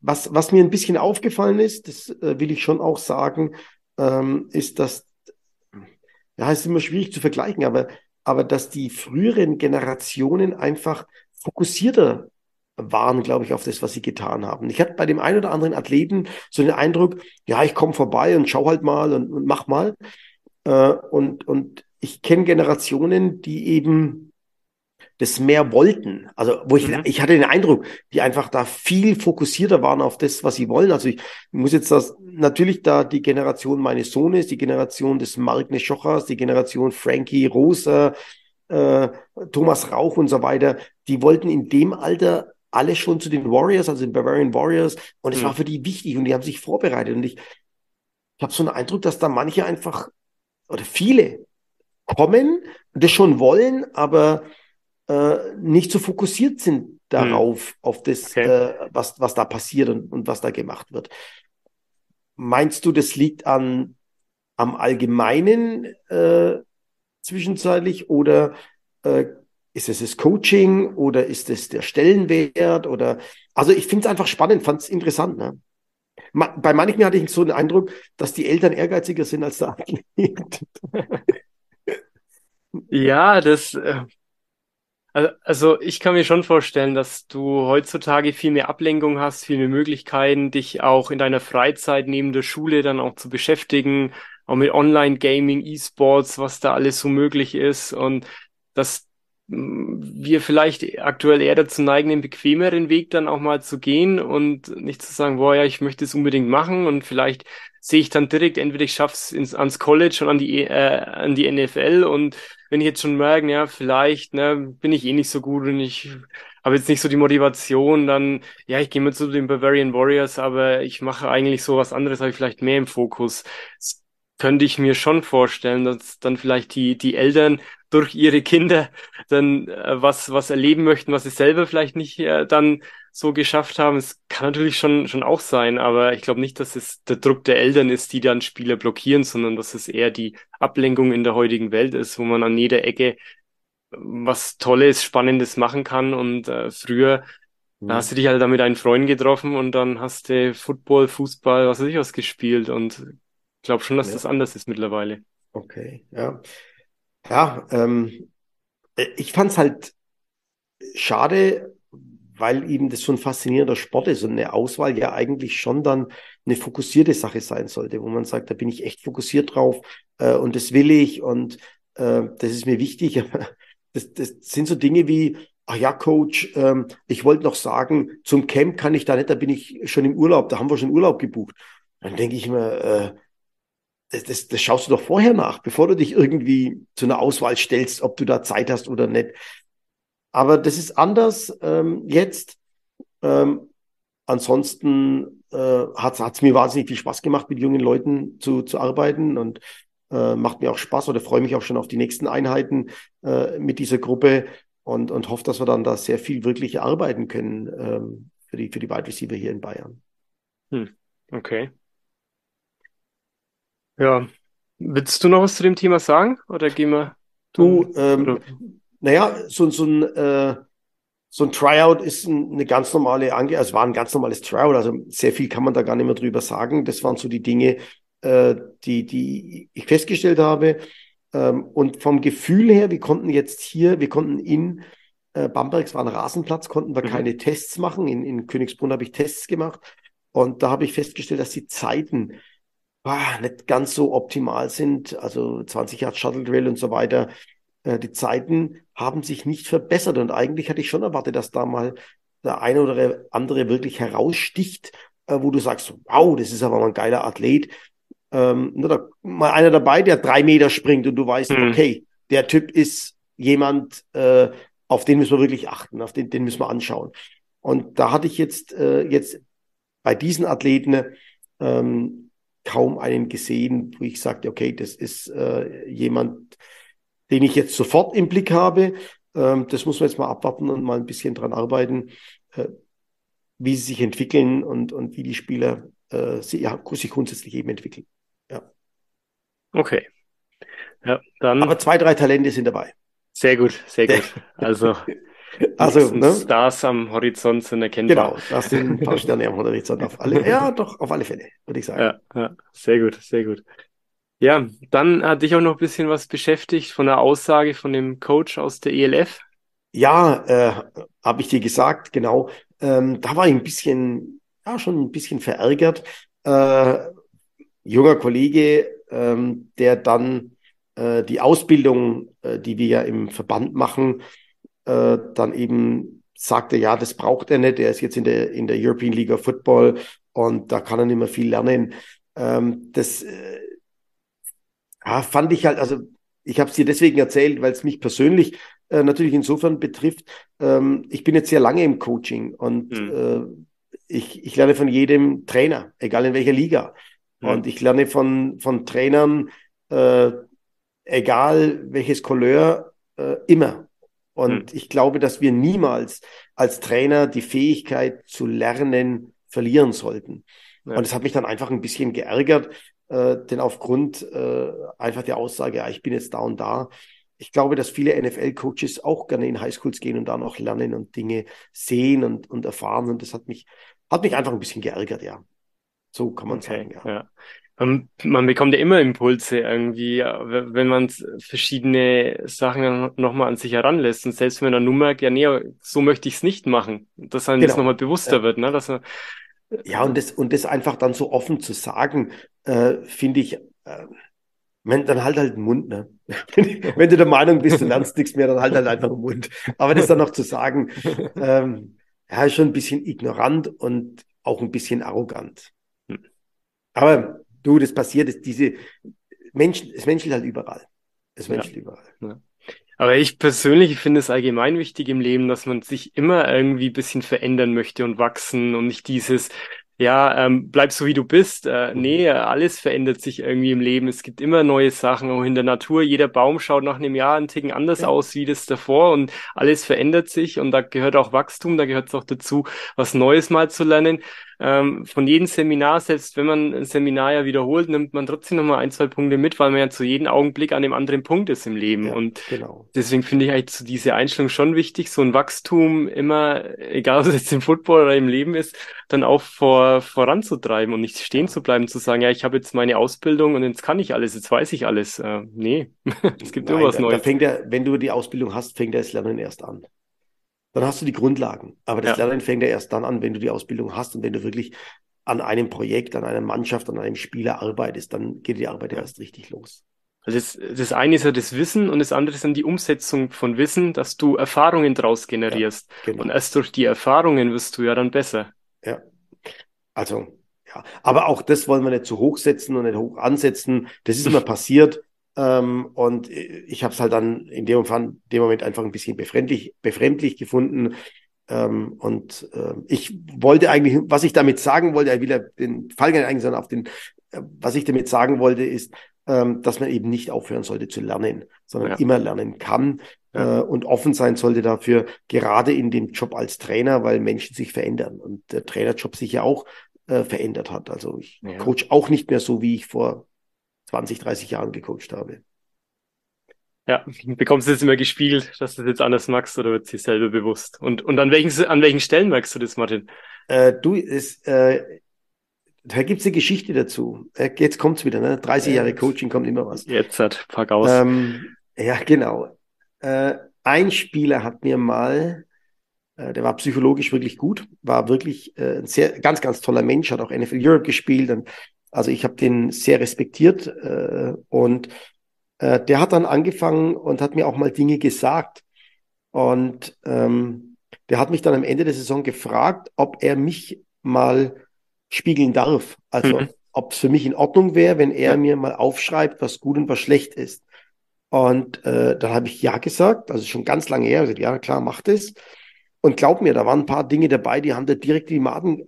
was, was mir ein bisschen aufgefallen ist, das äh, will ich schon auch sagen, ähm, ist, dass, ja, es ist immer schwierig zu vergleichen, aber aber dass die früheren Generationen einfach fokussierter waren, glaube ich, auf das, was sie getan haben. Ich hatte bei dem einen oder anderen Athleten so den Eindruck, ja, ich komme vorbei und schau halt mal und, und mach mal. Äh, und, und ich kenne Generationen, die eben das mehr wollten. Also, wo ich, mhm. ich hatte den Eindruck, die einfach da viel fokussierter waren auf das, was sie wollen. Also ich muss jetzt das, natürlich da die Generation meines Sohnes, die Generation des Mark Neschochers, die Generation Frankie Rosa, äh, Thomas Rauch und so weiter, die wollten in dem Alter alle schon zu den Warriors, also den Bavarian Warriors, und es mhm. war für die wichtig und die haben sich vorbereitet. Und ich, ich habe so einen Eindruck, dass da manche einfach, oder viele kommen und das schon wollen, aber äh, nicht so fokussiert sind darauf, hm. auf das, okay. äh, was, was da passiert und, und was da gemacht wird. Meinst du, das liegt an am Allgemeinen äh, zwischenzeitlich oder äh, ist es das Coaching oder ist es der Stellenwert oder also ich finde es einfach spannend, fand es interessant. Ne? Bei manchen hatte ich so den Eindruck, dass die Eltern ehrgeiziger sind als der Athlet. ja, das äh, also ich kann mir schon vorstellen, dass du heutzutage viel mehr Ablenkung hast, viel mehr Möglichkeiten, dich auch in deiner Freizeit neben der Schule dann auch zu beschäftigen, auch mit Online-Gaming, E-Sports, was da alles so möglich ist. Und dass wir vielleicht aktuell eher dazu neigen, den bequemeren Weg dann auch mal zu gehen und nicht zu sagen, boah, ja, ich möchte es unbedingt machen und vielleicht sehe ich dann direkt, entweder ich schaff's ins, ans College und an die, äh, an die NFL und wenn ich jetzt schon merke, ja, vielleicht, ne, bin ich eh nicht so gut und ich habe jetzt nicht so die Motivation, dann, ja, ich gehe mal zu den Bavarian Warriors, aber ich mache eigentlich so was anderes, habe ich vielleicht mehr im Fokus. Könnte ich mir schon vorstellen, dass dann vielleicht die, die Eltern durch ihre Kinder dann äh, was, was erleben möchten, was sie selber vielleicht nicht äh, dann so geschafft haben. Es kann natürlich schon, schon auch sein, aber ich glaube nicht, dass es der Druck der Eltern ist, die dann Spieler blockieren, sondern dass es eher die Ablenkung in der heutigen Welt ist, wo man an jeder Ecke was Tolles, Spannendes machen kann. Und äh, früher mhm. da hast du dich halt da mit deinen Freunden getroffen und dann hast du Football, Fußball, was weiß ich was gespielt. Und ich glaube schon, dass ja. das anders ist mittlerweile. Okay, ja. Ja, ähm, äh, ich fand's halt schade, weil eben das so ein faszinierender Sport ist und eine Auswahl ja eigentlich schon dann eine fokussierte Sache sein sollte, wo man sagt, da bin ich echt fokussiert drauf äh, und das will ich und äh, das ist mir wichtig. Das, das sind so Dinge wie, ach ja, Coach, ähm, ich wollte noch sagen, zum Camp kann ich da nicht, da bin ich schon im Urlaub, da haben wir schon Urlaub gebucht. Dann denke ich mir, äh, das, das, das schaust du doch vorher nach, bevor du dich irgendwie zu einer Auswahl stellst, ob du da Zeit hast oder nicht. Aber das ist anders ähm, jetzt. Ähm, ansonsten äh, hat es mir wahnsinnig viel Spaß gemacht, mit jungen Leuten zu, zu arbeiten und äh, macht mir auch Spaß oder freue mich auch schon auf die nächsten Einheiten äh, mit dieser Gruppe und, und hoffe, dass wir dann da sehr viel wirklich arbeiten können ähm, für, die, für die Wide Receiver hier in Bayern. Hm. Okay. Ja. Willst du noch was zu dem Thema sagen oder gehen wir? Du, ähm, naja, so, so ein äh, so ein Tryout ist eine ganz normale Ange, also war ein ganz normales Tryout, also sehr viel kann man da gar nicht mehr drüber sagen. Das waren so die Dinge, äh, die, die ich festgestellt habe. Ähm, und vom Gefühl her, wir konnten jetzt hier, wir konnten in äh, Bamberg, es war ein Rasenplatz, konnten wir mhm. keine Tests machen. In, in Königsbrunn habe ich Tests gemacht. Und da habe ich festgestellt, dass die Zeiten ah, nicht ganz so optimal sind. Also 20 Jahre Shuttle Drill und so weiter. Äh, die Zeiten haben sich nicht verbessert. Und eigentlich hatte ich schon erwartet, dass da mal der eine oder andere wirklich heraussticht, äh, wo du sagst, wow, das ist aber mal ein geiler Athlet. Ähm, da, mal einer dabei, der drei Meter springt und du weißt, mhm. okay, der Typ ist jemand, äh, auf den müssen wir wirklich achten, auf den, den müssen wir anschauen. Und da hatte ich jetzt, äh, jetzt bei diesen Athleten ähm, kaum einen gesehen, wo ich sagte, okay, das ist äh, jemand, den ich jetzt sofort im Blick habe. Ähm, das muss man jetzt mal abwarten und mal ein bisschen dran arbeiten, äh, wie sie sich entwickeln und, und wie die Spieler äh, sie, ja, sich grundsätzlich eben entwickeln. Ja. Okay. Ja, dann. Aber zwei, drei Talente sind dabei. Sehr gut, sehr gut. Also, also ne? Stars am Horizont sind erkennbar. Genau, das sind ein paar Sterne am Horizont auf alle. Ja, doch, auf alle Fälle, würde ich sagen. Ja, ja, sehr gut, sehr gut. Ja, dann hat dich auch noch ein bisschen was beschäftigt von der Aussage von dem Coach aus der ELF. Ja, äh, habe ich dir gesagt, genau. Ähm, da war ich ein bisschen, ja, schon ein bisschen verärgert. Äh, junger Kollege, ähm, der dann äh, die Ausbildung, äh, die wir ja im Verband machen, äh, dann eben sagte, ja, das braucht er nicht. Er ist jetzt in der, in der European League of Football und da kann er nicht mehr viel lernen. Ähm, das äh, ja, fand ich halt, also ich habe es dir deswegen erzählt, weil es mich persönlich äh, natürlich insofern betrifft. Ähm, ich bin jetzt sehr lange im Coaching und mhm. äh, ich, ich lerne von jedem Trainer, egal in welcher Liga. Mhm. Und ich lerne von, von Trainern, äh, egal welches Couleur, äh, immer. Und mhm. ich glaube, dass wir niemals als Trainer die Fähigkeit zu lernen verlieren sollten. Ja. Und es hat mich dann einfach ein bisschen geärgert, äh, denn aufgrund äh, einfach der Aussage, ja, ich bin jetzt da und da, ich glaube, dass viele NFL-Coaches auch gerne in Highschools gehen und da noch lernen und Dinge sehen und, und erfahren. Und das hat mich, hat mich einfach ein bisschen geärgert, ja. So kann man okay, sagen, ja. ja. Man, man bekommt ja immer Impulse irgendwie, wenn man verschiedene Sachen nochmal an sich heranlässt. Und selbst wenn man nur merkt, ja, nee, so möchte ich es nicht machen, dass einem genau. das nochmal bewusster ja. wird, ne? Dass man, ja, und das, und das einfach dann so offen zu sagen, äh, finde ich, äh, wenn, dann halt halt den Mund, ne? wenn du der Meinung bist, du lernst nichts mehr, dann halt halt einfach den Mund. Aber das dann noch zu sagen, ähm, ja, ist schon ein bisschen ignorant und auch ein bisschen arrogant. Hm. Aber du, das passiert, ist diese Menschen, es menschelt halt überall. Es menschelt ja. überall. Ja. Aber ich persönlich finde es allgemein wichtig im Leben, dass man sich immer irgendwie ein bisschen verändern möchte und wachsen und nicht dieses, ja, ähm, bleib so wie du bist. Äh, nee, alles verändert sich irgendwie im Leben. Es gibt immer neue Sachen, auch in der Natur. Jeder Baum schaut nach einem Jahr einen Ticken anders ja. aus wie das davor und alles verändert sich und da gehört auch Wachstum, da gehört es auch dazu, was Neues mal zu lernen. Ähm, von jedem Seminar, selbst wenn man ein Seminar ja wiederholt, nimmt man trotzdem nochmal ein, zwei Punkte mit, weil man ja zu jedem Augenblick an dem anderen Punkt ist im Leben. Ja, und genau. deswegen finde ich eigentlich so diese Einstellung schon wichtig, so ein Wachstum immer, egal ob es jetzt im Football oder im Leben ist, dann auch vor, voranzutreiben und nicht stehen zu bleiben, zu sagen, ja, ich habe jetzt meine Ausbildung und jetzt kann ich alles, jetzt weiß ich alles. Äh, nee, es gibt Nein, immer was da, Neues. da fängt er, wenn du die Ausbildung hast, fängt das Lernen erst an. Dann hast du die Grundlagen. Aber das Ja. Lernen fängt ja erst dann an, wenn du die Ausbildung hast und wenn du wirklich an einem Projekt, an einer Mannschaft, an einem Spieler arbeitest, dann geht die Arbeit Ja. erst richtig los. Also das, das eine ist ja das Wissen und das andere ist dann die Umsetzung von Wissen, dass du Erfahrungen draus generierst. Genau. Und erst durch die Erfahrungen wirst du ja dann besser. Also, ja. Aber auch das wollen wir nicht zu hoch setzen und nicht hoch ansetzen. Das ist immer passiert. Ähm, und ich habe es halt dann in dem Moment, dem Moment einfach ein bisschen befremdlich, befremdlich gefunden. Ähm, und äh, ich wollte eigentlich, was ich damit sagen wollte, ich will ja den Fall gar nicht eingehen, sondern auf den, äh, was ich damit sagen wollte, ist, ähm, dass man eben nicht aufhören sollte zu lernen, sondern Ja. immer lernen kann Ja. äh, und offen sein sollte dafür, gerade in dem Job als Trainer, weil Menschen sich verändern und der Trainerjob sich ja auch äh, verändert hat. Also ich Ja. coach auch nicht mehr so, wie ich vor 20, 30 Jahren gecoacht habe. Ja, bekommst du das immer gespiegelt, dass du das jetzt anders magst oder wird es dir selber bewusst? Und, und an welchen, an welchen Stellen merkst du das, Martin? Äh, du, es, äh, da gibt's eine Geschichte dazu. Äh, jetzt kommt's wieder, ne? 30 Jahre Äh, Coaching kommt immer was. Jetzt hat, pack aus. Ähm, ja, genau. Äh, ein Spieler hat mir mal, äh, der war psychologisch wirklich gut, war wirklich äh, ein sehr, ganz, ganz toller Mensch, hat auch NFL Europe gespielt. Und, also ich habe den sehr respektiert äh, und äh, der hat dann angefangen und hat mir auch mal Dinge gesagt. Und ähm, der hat mich dann am Ende der Saison gefragt, ob er mich mal spiegeln darf. Also Mhm. ob es für mich in Ordnung wäre, wenn er Ja. mir mal aufschreibt, was gut und was schlecht ist. Und äh, dann habe ich ja gesagt, also schon ganz lange her, also, ja klar, mach das. Und glaub mir, da waren ein paar Dinge dabei, die haben da direkt die Magen,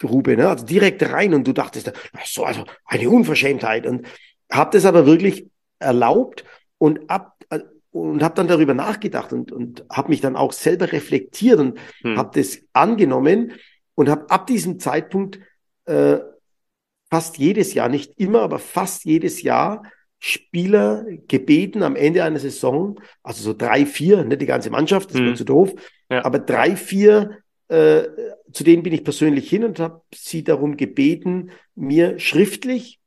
Magengrube, ne? Also direkt rein und du dachtest, ach so, also eine Unverschämtheit. Und habe das aber wirklich erlaubt und ab äh, und habe dann darüber nachgedacht und, und habe mich dann auch selber reflektiert und Hm. habe das angenommen und habe ab diesem Zeitpunkt äh, fast jedes Jahr, nicht immer, aber fast jedes Jahr Spieler gebeten am Ende einer Saison, also so drei, vier, nicht die ganze Mannschaft, das Hm. wäre zu doof, Ja. aber drei, vier, äh, zu denen bin ich persönlich hin und habe sie darum gebeten, mir schriftlich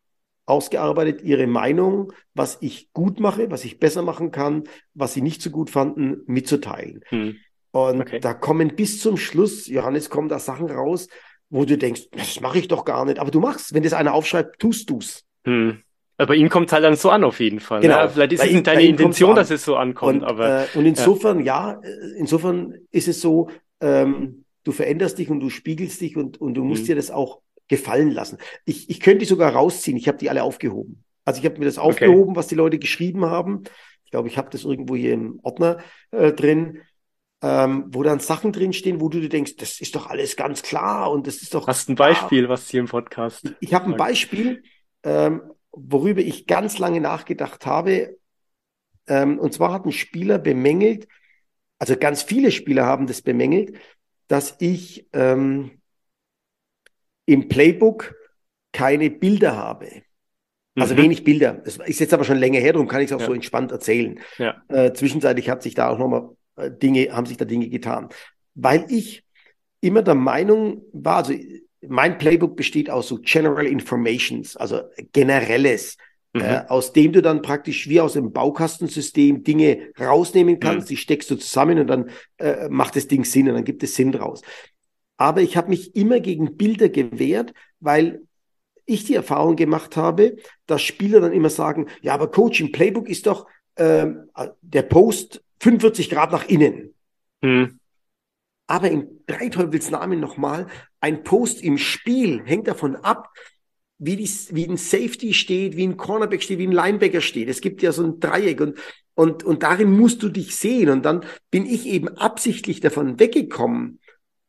ausgearbeitet ihre Meinung, was ich gut mache, was ich besser machen kann, was sie nicht so gut fanden, mitzuteilen. Hm. Und Okay. da kommen bis zum Schluss, Johannes, kommen da Sachen raus, wo du denkst, das mache ich doch gar nicht. Aber du machst, wenn das einer aufschreibt, tust du's. Hm. Aber ihm kommt halt dann so an, auf jeden Fall. Genau. Ja, vielleicht ist Bei es ihm- nicht deine Intention, so dass es so ankommt, Und, aber äh, und insofern, ja, äh, insofern ist es so, ähm, du veränderst dich und du spiegelst dich und, und du musst Mhm. dir das auch gefallen lassen. Ich, ich könnte die sogar rausziehen. Ich habe die alle aufgehoben. Also ich habe mir das aufgehoben, was die Leute geschrieben haben. Ich glaube, ich habe das irgendwo hier im Ordner äh, drin, ähm, wo dann Sachen drinstehen, wo du dir denkst, das ist doch alles ganz klar und das ist doch hast ein klar. Beispiel, was hier im Podcast. Ich habe ein. Beispiel, ähm, worüber ich ganz lange nachgedacht habe. Ähm, und zwar hat ein Spieler bemängelt, also ganz viele Spieler haben das bemängelt, dass ich ähm, im Playbook keine Bilder habe. Also Mhm. wenig Bilder. Das ist jetzt aber schon länger her, darum kann ich es auch Ja. so entspannt erzählen. Ja. Äh, zwischenzeitlich hat sich da auch nochmal äh, Dinge, haben sich da Dinge getan. Weil ich immer der Meinung war, also mein Playbook besteht aus so General Informations, also generelles, Mhm. äh, aus dem du dann praktisch wie aus dem Baukastensystem Dinge rausnehmen kannst, Mhm. die steckst du zusammen und dann äh, macht das Ding Sinn und dann gibt es Sinn draus. Aber ich habe mich immer gegen Bilder gewehrt, weil ich die Erfahrung gemacht habe, dass Spieler dann immer sagen, ja, aber Coach, im Playbook ist doch ähm, der Post 45 Grad nach innen. Hm. Aber in drei Teufels Namen nochmal, ein Post im Spiel hängt davon ab, wie, die, wie ein Safety steht, wie ein Cornerback steht, wie ein Linebacker steht. Es gibt ja so ein Dreieck und, und, und darin musst du dich sehen. Und dann bin ich eben absichtlich davon weggekommen,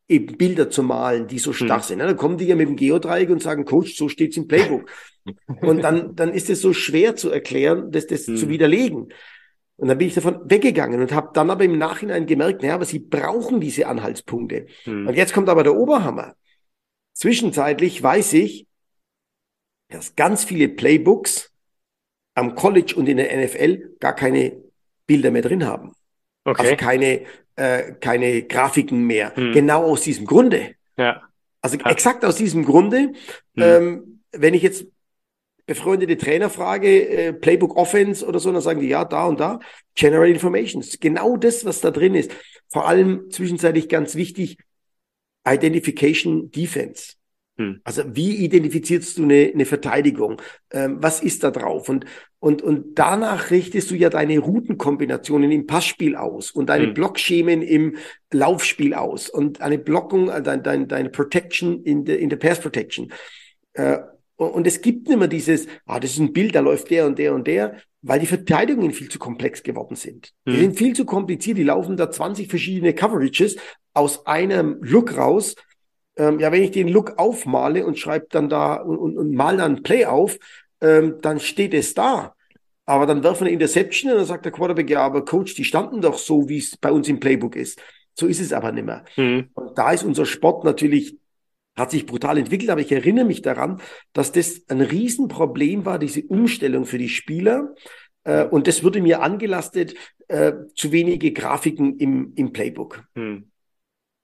eben Bilder zu malen, die so stark Hm. sind. Dann kommen die ja mit dem Geodreieck und sagen, Coach, so steht's im Playbook. und dann, dann ist es so schwer zu erklären, das, das Hm. zu widerlegen. Und dann bin ich davon weggegangen und habe dann aber im Nachhinein gemerkt, naja, aber sie brauchen diese Anhaltspunkte. Hm. Und jetzt kommt aber der Oberhammer. Zwischenzeitlich weiß ich, dass ganz viele Playbooks am College und in der NFL gar keine Bilder mehr drin haben. Okay. Also keine, äh, keine Grafiken mehr. Hm. Genau aus diesem Grunde. Ja. Also ja. exakt aus diesem Grunde, hm. ähm, wenn ich jetzt befreundete Trainer frage, äh, Playbook Offense oder so, dann sagen die ja, da und da, General Informations. Genau das, was da drin ist. Vor allem zwischenzeitlich ganz wichtig, Identification Defense. Hm. Also wie identifizierst du eine, eine Verteidigung? Ähm, was ist da drauf? Und, und, und danach richtest du ja deine Routenkombinationen im Passspiel aus und deine hm. Blockschemen im Laufspiel aus und eine Blockung, äh, deine, deine, deine Protection in der in der Pass Protection. Äh, und es gibt nicht mehr dieses, ah, das ist ein Bild, da läuft der und der und der, weil die Verteidigungen viel zu komplex geworden sind. Die hm. sind viel zu kompliziert, die laufen da 20 verschiedene Coverages aus einem Look raus ähm, ja, wenn ich den Look aufmale und schreibe dann da und, und, und mal dann Play auf, ähm, dann steht es da. Aber dann werfen eine Interception und dann sagt der Quarterback, ja, aber Coach, die standen doch so, wie es bei uns im Playbook ist. So ist es aber nicht mehr. Mhm. Und da ist unser Sport natürlich, hat sich brutal entwickelt, aber ich erinnere mich daran, dass das ein Riesenproblem war, diese Umstellung für die Spieler. Äh, und das wurde mir angelastet, äh, zu wenige Grafiken im, im Playbook. Mhm.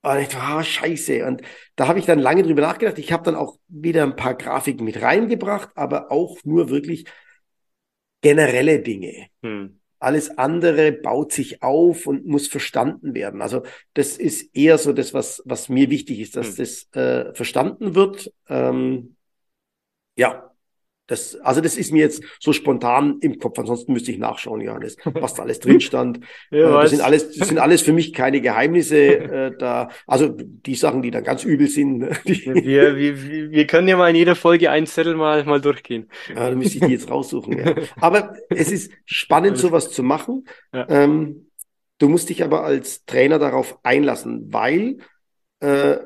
Und ich dachte, ah, scheiße. Und da habe ich dann lange drüber nachgedacht. Ich habe dann auch wieder ein paar Grafiken mit reingebracht, aber auch nur wirklich generelle Dinge. Hm. Alles andere baut sich auf und muss verstanden werden. Also das ist eher so das, was, was mir wichtig ist, dass hm. das äh, verstanden wird. Ähm, ja, das, also das ist mir jetzt so spontan im Kopf, ansonsten müsste ich nachschauen, Johannes, was da alles drin stand. ja, äh, das, sind alles, das sind alles für mich keine Geheimnisse. Äh, da, also die Sachen, die dann ganz übel sind. wir, wir, wir können ja mal in jeder Folge einen Zettel mal, mal durchgehen. Ja, da müsste ich die jetzt raussuchen. Ja. Aber es ist spannend, sowas zu machen. Ja. Ähm, du musst dich aber als Trainer darauf einlassen, weil äh,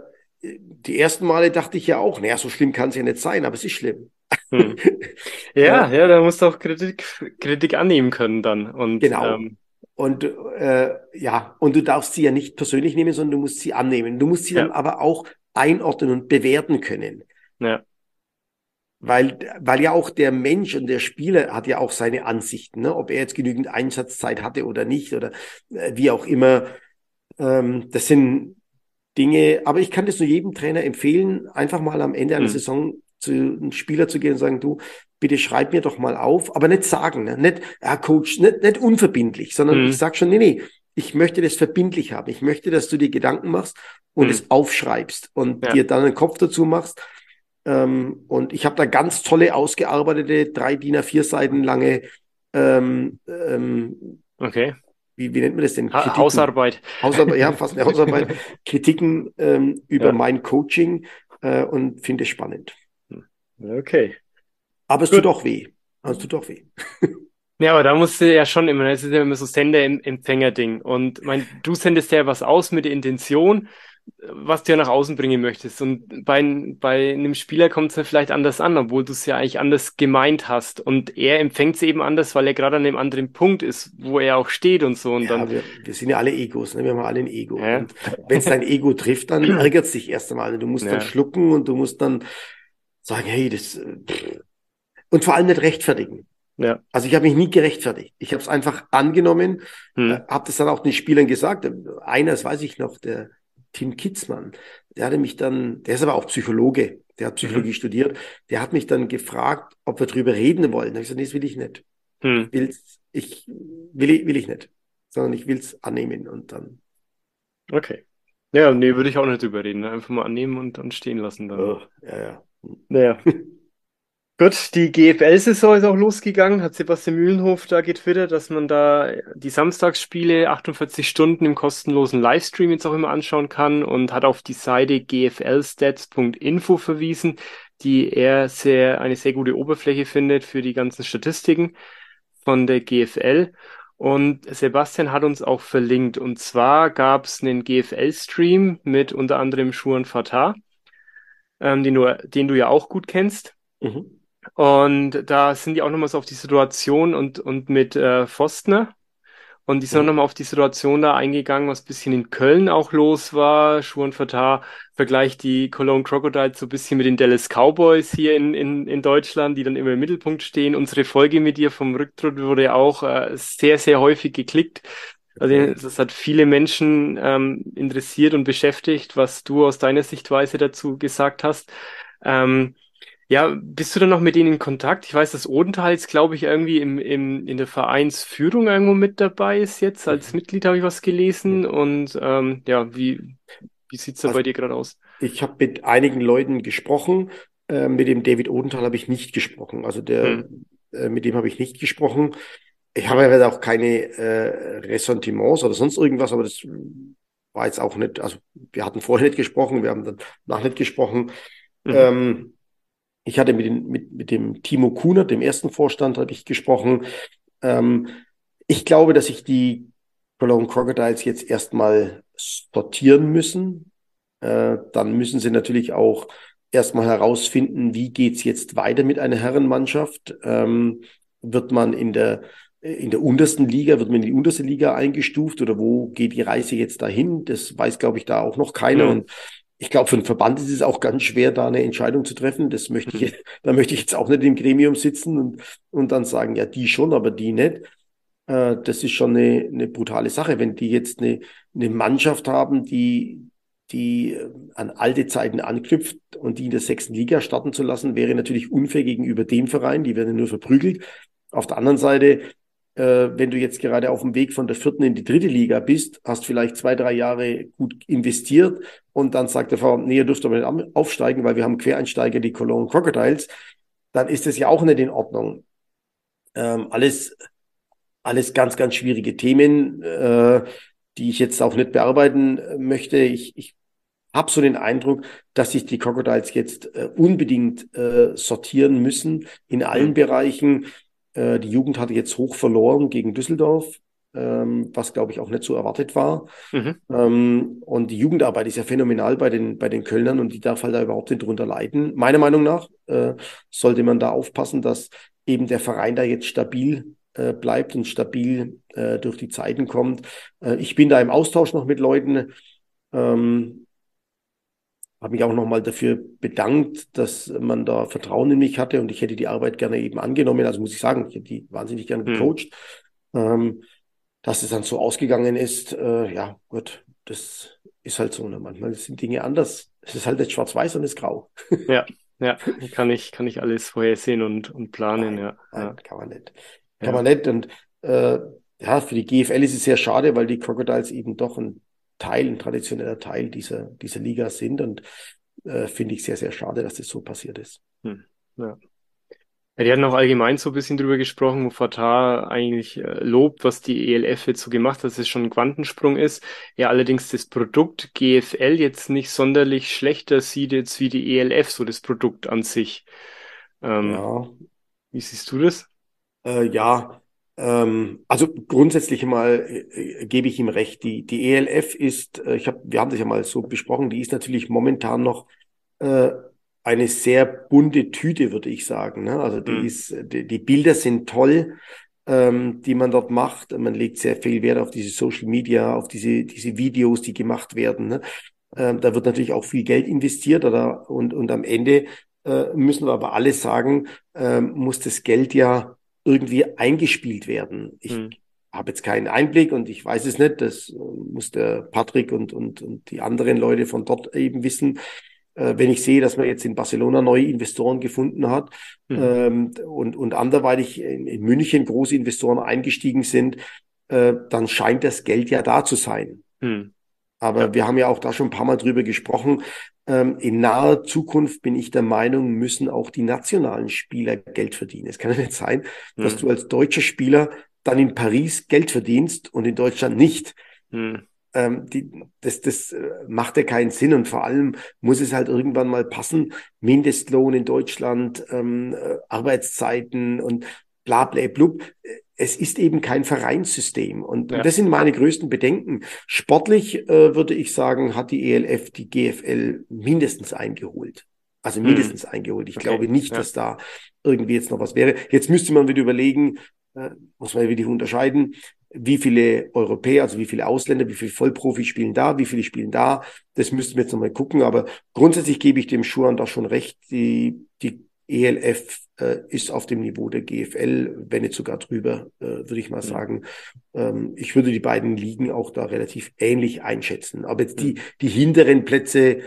die ersten Male dachte ich ja auch, naja, so schlimm kann es ja nicht sein, aber es ist schlimm. Hm. Ja, ja, da musst du auch Kritik, Kritik annehmen können dann. Und, genau. Ähm, und äh, ja, und du darfst sie ja nicht persönlich nehmen, sondern du musst sie annehmen. Du musst sie ja. dann aber auch einordnen und bewerten können. Ja. Weil, weil ja auch der Mensch und der Spieler hat ja auch seine Ansichten, ne? ob er jetzt genügend Einsatzzeit hatte oder nicht oder äh, wie auch immer. Ähm, das sind Dinge, aber ich kann das nur jedem Trainer empfehlen, einfach mal am Ende einer hm. Saison zu einem Spieler zu gehen und sagen, du, bitte schreib mir doch mal auf, aber nicht sagen, ne? nicht, ja, Coach, nicht, nicht unverbindlich, sondern mhm. ich sag schon, nee, nee, ich möchte das verbindlich haben. Ich möchte, dass du dir Gedanken machst und mhm. es aufschreibst und ja. dir dann einen Kopf dazu machst. Ähm, und ich habe da ganz tolle, ausgearbeitete, drei DIN A4 Seiten lange ähm, ähm, Okay. Wie, wie nennt man das denn? Kritiken. Hausarbeit. Hausarbeit, ja, fast eine Hausarbeit. Kritiken ähm, über ja. mein Coaching äh, und finde es spannend. Okay. Aber es Gut. tut auch weh. es tut auch weh. Ja, aber da musst du ja schon immer, das ist ja immer so Sender-Empfänger-Ding. Und mein, du sendest ja was aus mit der Intention, was du ja nach außen bringen möchtest. Und bei, bei einem Spieler kommt es ja vielleicht anders an, obwohl du es ja eigentlich anders gemeint hast. Und er empfängt es eben anders, weil er gerade an einem anderen Punkt ist, wo er auch steht und so. Und ja, dann, wir, wir sind ja alle Egos, ne? wir haben alle ein Ego. Ja. Und wenn es dein Ego trifft, dann ärgert es dich erst einmal. Du musst ja. dann schlucken und du musst dann sagen, hey, das äh, und vor allem nicht rechtfertigen. Ja. Also ich habe mich nie gerechtfertigt. Ich habe es einfach angenommen, hm. äh, habe das dann auch den Spielern gesagt. Einer, das weiß ich noch, der Tim Kitzmann, der hatte mich dann, der ist aber auch Psychologe, der hat Psychologie mhm. studiert, der hat mich dann gefragt, ob wir drüber reden wollen. Da habe ich gesagt, nee, das will ich nicht. Hm. Will's, ich will, will ich nicht, sondern ich will es annehmen und dann. Okay. Ja, nee, würde ich auch nicht drüber reden. Einfach mal annehmen und dann stehen lassen. Dann. Oh, ja, ja. Naja. Gut, die GFL-Saison ist auch losgegangen, hat Sebastian Mühlenhof da getwittert, dass man da die Samstagsspiele 48 Stunden im kostenlosen Livestream jetzt auch immer anschauen kann und hat auf die Seite gflstats.info verwiesen, die er sehr, eine sehr gute Oberfläche findet für die ganzen Statistiken von der GFL. Und Sebastian hat uns auch verlinkt. Und zwar gab es einen GFL-Stream mit unter anderem Schuan Fatah ähm, den, du, den du ja auch gut kennst. Mhm. Und da sind die auch nochmal so auf die Situation und, und mit äh, Forstner. Und die sind auch nochmal auf die Situation da eingegangen, was bisschen in Köln auch los war. Schuhen Fatah vergleicht die Cologne Crocodiles so ein bisschen mit den Dallas Cowboys hier in, in, in Deutschland, die dann immer im Mittelpunkt stehen. Unsere Folge mit dir vom Rücktritt wurde auch äh, sehr, sehr häufig geklickt. Also das hat viele Menschen ähm, interessiert und beschäftigt, was du aus deiner Sichtweise dazu gesagt hast. Ähm, ja, bist du dann noch mit denen in Kontakt? Ich weiß, dass Odenthal jetzt, glaube ich, irgendwie im, im, in der Vereinsführung irgendwo mit dabei ist jetzt. Als mhm. Mitglied habe ich was gelesen. Und ähm, ja, wie, wie sieht's da also, bei dir gerade aus? Ich habe mit einigen Leuten gesprochen. Äh, mit dem David Odenthal habe ich nicht gesprochen. Also der, hm. äh, mit dem habe ich nicht gesprochen. Ich habe ja auch keine äh, Ressentiments oder sonst irgendwas, aber das war jetzt auch nicht, also wir hatten vorher nicht gesprochen, wir haben dann nach nicht gesprochen. Mhm. Ähm, ich hatte mit, den, mit, mit dem Timo Kuhner, dem ersten Vorstand, habe ich gesprochen. Ähm, ich glaube, dass sich die Cologne Crocodiles jetzt erstmal sortieren müssen. Äh, dann müssen sie natürlich auch erstmal herausfinden, wie geht's jetzt weiter mit einer Herrenmannschaft. Ähm, wird man in der in der untersten Liga, wird man in die unterste Liga eingestuft oder wo geht die Reise jetzt dahin? Das weiß, glaube ich, da auch noch keiner. Mhm. Und ich glaube, für den Verband ist es auch ganz schwer, da eine Entscheidung zu treffen. Das möchte ich, da möchte ich jetzt auch nicht im Gremium sitzen und, und dann sagen, ja, die schon, aber die nicht. Äh, das ist schon eine, eine brutale Sache. Wenn die jetzt eine, eine Mannschaft haben, die, die äh, an alte Zeiten anknüpft und die in der sechsten Liga starten zu lassen, wäre natürlich unfair gegenüber dem Verein. Die werden nur verprügelt. Auf der anderen Seite äh, wenn du jetzt gerade auf dem Weg von der vierten in die dritte Liga bist, hast vielleicht zwei, drei Jahre gut investiert und dann sagt der Verein, nee, ihr dürft aber nicht aufsteigen, weil wir haben Quereinsteiger, die Cologne Crocodiles, dann ist das ja auch nicht in Ordnung. Ähm, alles, alles ganz, ganz schwierige Themen, äh, die ich jetzt auch nicht bearbeiten möchte. Ich, ich habe so den Eindruck, dass sich die Crocodiles jetzt äh, unbedingt äh, sortieren müssen in allen mhm. Bereichen. Äh, die Jugend hatte jetzt hoch verloren gegen Düsseldorf, ähm, was glaube ich auch nicht so erwartet war. Mhm. Ähm, und die Jugendarbeit ist ja phänomenal bei den, bei den Kölnern und die darf halt da überhaupt nicht drunter leiden. Meiner Meinung nach äh, sollte man da aufpassen, dass eben der Verein da jetzt stabil äh, bleibt und stabil äh, durch die Zeiten kommt. Äh, ich bin da im Austausch noch mit Leuten. Ähm, habe mich auch nochmal dafür bedankt, dass man da Vertrauen in mich hatte und ich hätte die Arbeit gerne eben angenommen. Also muss ich sagen, ich hätte die wahnsinnig gerne hm. gecoacht. Mhm. Ähm, dass es dann so ausgegangen ist, äh, ja, gut, das ist halt so. Ne? Manchmal sind Dinge anders. Es ist halt nicht schwarz-weiß und es ist grau. Ja, ja, kann ich, kann ich alles vorhersehen und, und planen, nein, ja. Nein, ja. kann man nicht. Kann ja. man nicht. Und äh, ja, für die GFL ist es sehr schade, weil die Crocodiles eben doch ein Teil, ein traditioneller Teil dieser, dieser Liga sind. Und äh, finde ich sehr, sehr schade, dass das so passiert ist. Hm, ja. Ja, die hatten auch allgemein so ein bisschen drüber gesprochen, wo Fatah eigentlich äh, lobt, was die ELF jetzt so gemacht hat, dass es schon ein Quantensprung ist. Er allerdings das Produkt GFL jetzt nicht sonderlich schlechter sieht jetzt wie die ELF, so das Produkt an sich. Ähm, ja. Wie siehst du das? Äh, ja, ähm, also grundsätzlich mal äh, gebe ich ihm recht. Die, die ELF ist, äh, ich hab, wir haben das ja mal so besprochen, die ist natürlich momentan noch äh, eine sehr bunte Tüte, würde ich sagen. Ne? Also die, mhm. ist, die, die Bilder sind toll, ähm, die man dort macht. Man legt sehr viel Wert auf diese Social Media, auf diese, diese Videos, die gemacht werden. Ne? Ähm, da wird natürlich auch viel Geld investiert oder, und, und am Ende äh, müssen wir aber alle sagen, äh, muss das Geld ja irgendwie eingespielt werden. Ich hm. habe jetzt keinen Einblick und ich weiß es nicht. Das äh, muss der Patrick und, und, und die anderen Leute von dort eben wissen. Äh, wenn ich sehe, dass man jetzt in Barcelona neue Investoren gefunden hat hm. ähm, und, und anderweitig in, München große Investoren eingestiegen sind, äh, dann scheint das Geld ja da zu sein. Hm. Aber ja. wir haben ja auch da schon ein paar Mal drüber gesprochen. Ähm, in naher Zukunft bin ich der Meinung, müssen auch die nationalen Spieler Geld verdienen. Es kann ja nicht sein, hm. dass du als deutscher Spieler dann in Paris Geld verdienst und in Deutschland nicht. Hm. Ähm, die, das, das äh, macht ja keinen Sinn und vor allem muss es halt irgendwann mal passen. Mindestlohn in Deutschland, ähm, äh, Arbeitszeiten und bla bla blub es ist eben kein Vereinssystem. Und, ja. das sind meine größten Bedenken. Sportlich äh, würde ich sagen, hat die ELF die GFL mindestens eingeholt. Also hm. mindestens mhm. eingeholt. Ich okay. glaube nicht, ja. dass da irgendwie jetzt noch was wäre. Jetzt müsste man wieder überlegen, äh, muss man wieder unterscheiden. Wie viele Europäer, also wie viele Ausländer, wie viele Vollprofis spielen da, wie viele spielen da. Das müssten wir jetzt nochmal gucken. Aber grundsätzlich gebe ich dem Schuhan da schon recht. Die, die ELF äh, ist auf dem Niveau der GFL, wenn nicht sogar drüber, äh, würde ich mal sagen. Ähm, ich würde die beiden Ligen auch da relativ ähnlich einschätzen. Aber jetzt die, die hinteren Plätze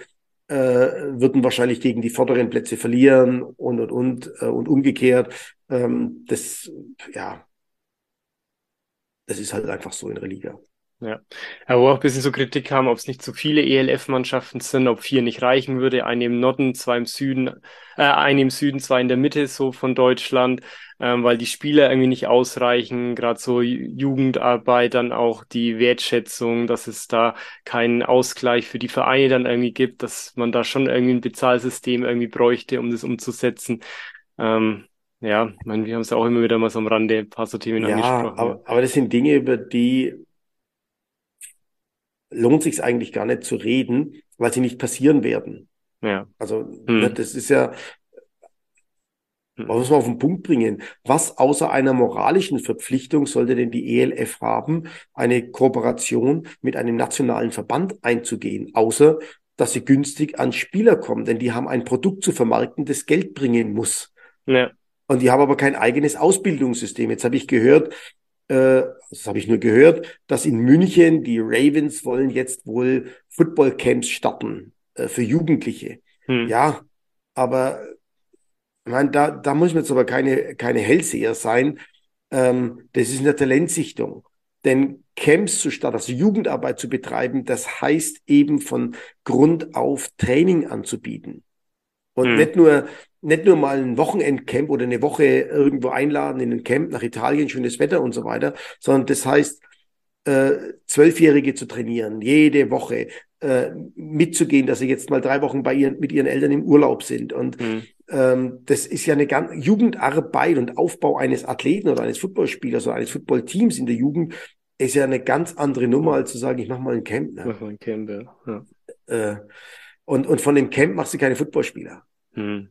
äh, würden wahrscheinlich gegen die vorderen Plätze verlieren und und und äh, und umgekehrt. Ähm, das ja, das ist halt einfach so in der Liga. Ja, aber wo auch ein bisschen so Kritik kam, ob es nicht zu viele ELF-Mannschaften sind, ob vier nicht reichen würde, eine im Norden, zwei im Süden, äh, eine im Süden, zwei in der Mitte so von Deutschland, ähm, weil die Spieler irgendwie nicht ausreichen, gerade so Jugendarbeit, dann auch die Wertschätzung, dass es da keinen Ausgleich für die Vereine dann irgendwie gibt, dass man da schon irgendwie ein Bezahlsystem irgendwie bräuchte, um das umzusetzen. Ähm, ja, ich meine, wir haben es ja auch immer wieder mal so am Rande ein paar so Themen ja, angesprochen. Aber, aber das sind Dinge, über die lohnt sich eigentlich gar nicht zu reden, weil sie nicht passieren werden. Ja. Also hm. Ne, das ist ja, hm. man muss man auf den Punkt bringen. Was außer einer moralischen Verpflichtung sollte denn die ELF haben, eine Kooperation mit einem nationalen Verband einzugehen, außer dass sie günstig an Spieler kommen, denn die haben ein Produkt zu vermarkten, das Geld bringen muss. Ja. Und die haben aber kein eigenes Ausbildungssystem. Jetzt habe ich gehört, äh, das habe ich nur gehört, dass in München die Ravens wollen jetzt wohl Footballcamps starten äh, für Jugendliche. Hm. Ja, aber ich meine, da, da muss man jetzt aber keine, keine Hellseher sein. Ähm, das ist eine Talentsichtung. Denn Camps zu starten, also Jugendarbeit zu betreiben, das heißt eben von Grund auf Training anzubieten. Und hm. nicht nur nicht nur mal ein Wochenendcamp oder eine Woche irgendwo einladen in ein Camp nach Italien, schönes Wetter und so weiter, sondern das heißt, äh, Zwölfjährige zu trainieren, jede Woche äh, mitzugehen, dass sie jetzt mal drei Wochen bei ihren, mit ihren Eltern im Urlaub sind. Und mhm. ähm, das ist ja eine ganz Jugendarbeit und Aufbau eines Athleten oder eines Footballspielers oder eines Footballteams in der Jugend ist ja eine ganz andere Nummer, als zu sagen, ich mache mal ein Camp. Ne? Mach mal ein Camp, ja. ja. Äh, und, und von dem Camp machst du keine Footballspieler. Mhm.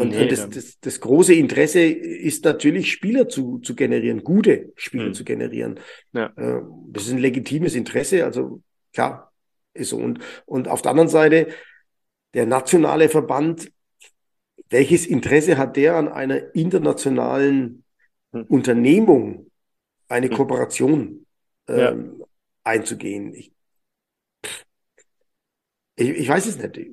Und, nee, und das, das, das große Interesse ist natürlich, Spieler zu, zu generieren, gute Spieler hm. zu generieren. Ja. Äh, das ist ein legitimes Interesse, also klar, ist so. Und, und auf der anderen Seite, der nationale Verband, welches Interesse hat der an einer internationalen hm. Unternehmung, eine hm. Kooperation ähm, ja. einzugehen? Ich, ich, ich, weiß es nicht.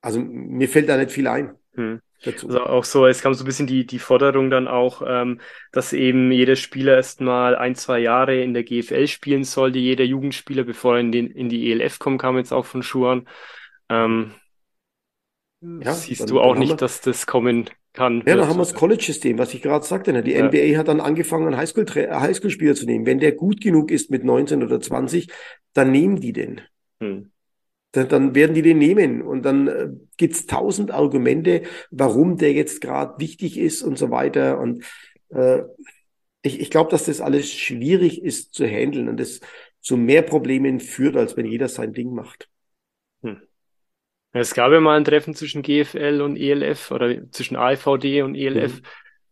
Also mir fällt da nicht viel ein. Hm dazu. Also auch so, es kam so ein bisschen die, die Forderung dann auch, ähm, dass eben jeder Spieler erstmal ein, zwei Jahre in der GFL spielen sollte, jeder Jugendspieler, bevor er in, den, in die ELF kommt, kam jetzt auch von Schuhan. Ähm, ja, siehst dann, du auch nicht, wir, dass das kommen kann. Ja, dann haben wir das College-System, was ich gerade sagte. Ne? Die ja. NBA hat dann angefangen, Highschool-Spieler Highschool zu nehmen. Wenn der gut genug ist mit 19 oder 20, dann nehmen die den. Hm dann, dann werden die den nehmen. Und dann äh, gibt's tausend Argumente, warum der jetzt gerade wichtig ist und so weiter. Und äh, ich, ich glaube, dass das alles schwierig ist zu handeln und das zu mehr Problemen führt, als wenn jeder sein Ding macht. Hm. Es gab ja mal ein Treffen zwischen GFL und ELF oder zwischen AIVD und ELF. Mhm.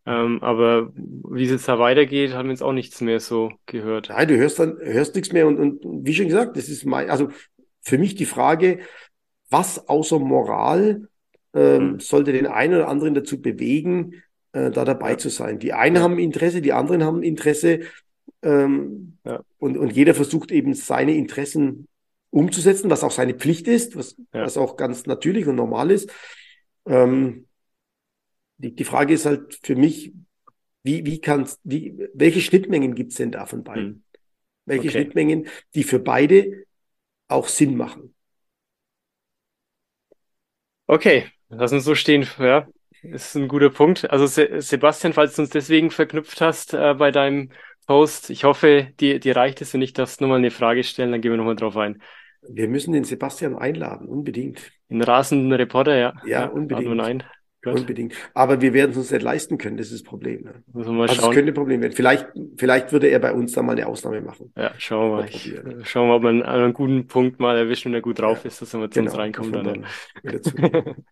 Ähm, aber wie es jetzt da weitergeht, haben wir jetzt auch nichts mehr so gehört. Nein, du hörst dann, hörst nichts mehr und, und wie schon gesagt, das ist mein, also für mich die Frage, was außer Moral äh, mhm. sollte den einen oder anderen dazu bewegen, äh, da dabei ja. zu sein. Die einen ja. haben Interesse, die anderen haben Interesse ähm, ja. und, und jeder versucht eben seine Interessen umzusetzen, was auch seine Pflicht ist, was, was auch ganz natürlich und normal ist. Ähm, die, die Frage ist halt für mich, wie, wie kannst, wie, welche Schnittmengen gibt es denn da von beiden? Mhm. Welche okay. Schnittmengen, die für beide auch Sinn machen. Okay, lass uns so stehen. Ja, ist ein guter Punkt. Also Se Sebastian, falls du uns deswegen verknüpft hast äh, bei deinem Post, ich hoffe, dir, dir reicht es, wenn ich das nochmal eine Frage stellen, dann gehen wir nochmal drauf ein. Wir müssen den Sebastian einladen, unbedingt. Den rasenden Reporter, ja. Ja, ja unbedingt. Ein. Gut. Unbedingt. Aber wir werden es uns nicht leisten können, das ist das Problem. Ne? Wir mal also schauen. es könnte ein Problem werden. Vielleicht, vielleicht würde er bei uns da mal eine Ausnahme machen. Ja, schauen wir mal. Ich, schauen wir mal, ob wir einen, guten Punkt mal erwischen, wenn er gut drauf ja. ist, dass er mal zu genau, uns reinkommt. Dann. dann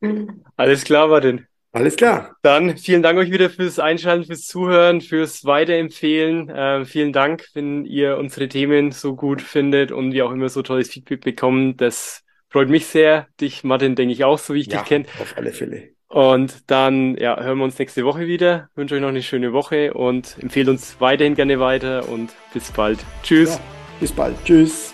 Alles klar, Martin. Alles klar. Dann vielen Dank euch wieder fürs Einschalten, fürs Zuhören, fürs Weiterempfehlen. Äh, vielen Dank, wenn ihr unsere Themen so gut findet und wir auch immer so tolles Feedback bekommen. Das freut mich sehr. Dich, Martin, denke ich auch, so wie ich ja, dich kenne. Auf alle Fälle. Und dann ja, hören wir uns nächste Woche wieder. Ich wünsche euch noch eine schöne Woche und empfehle uns weiterhin gerne weiter und bis bald. Tschüss. Ja, bis bald. Tschüss.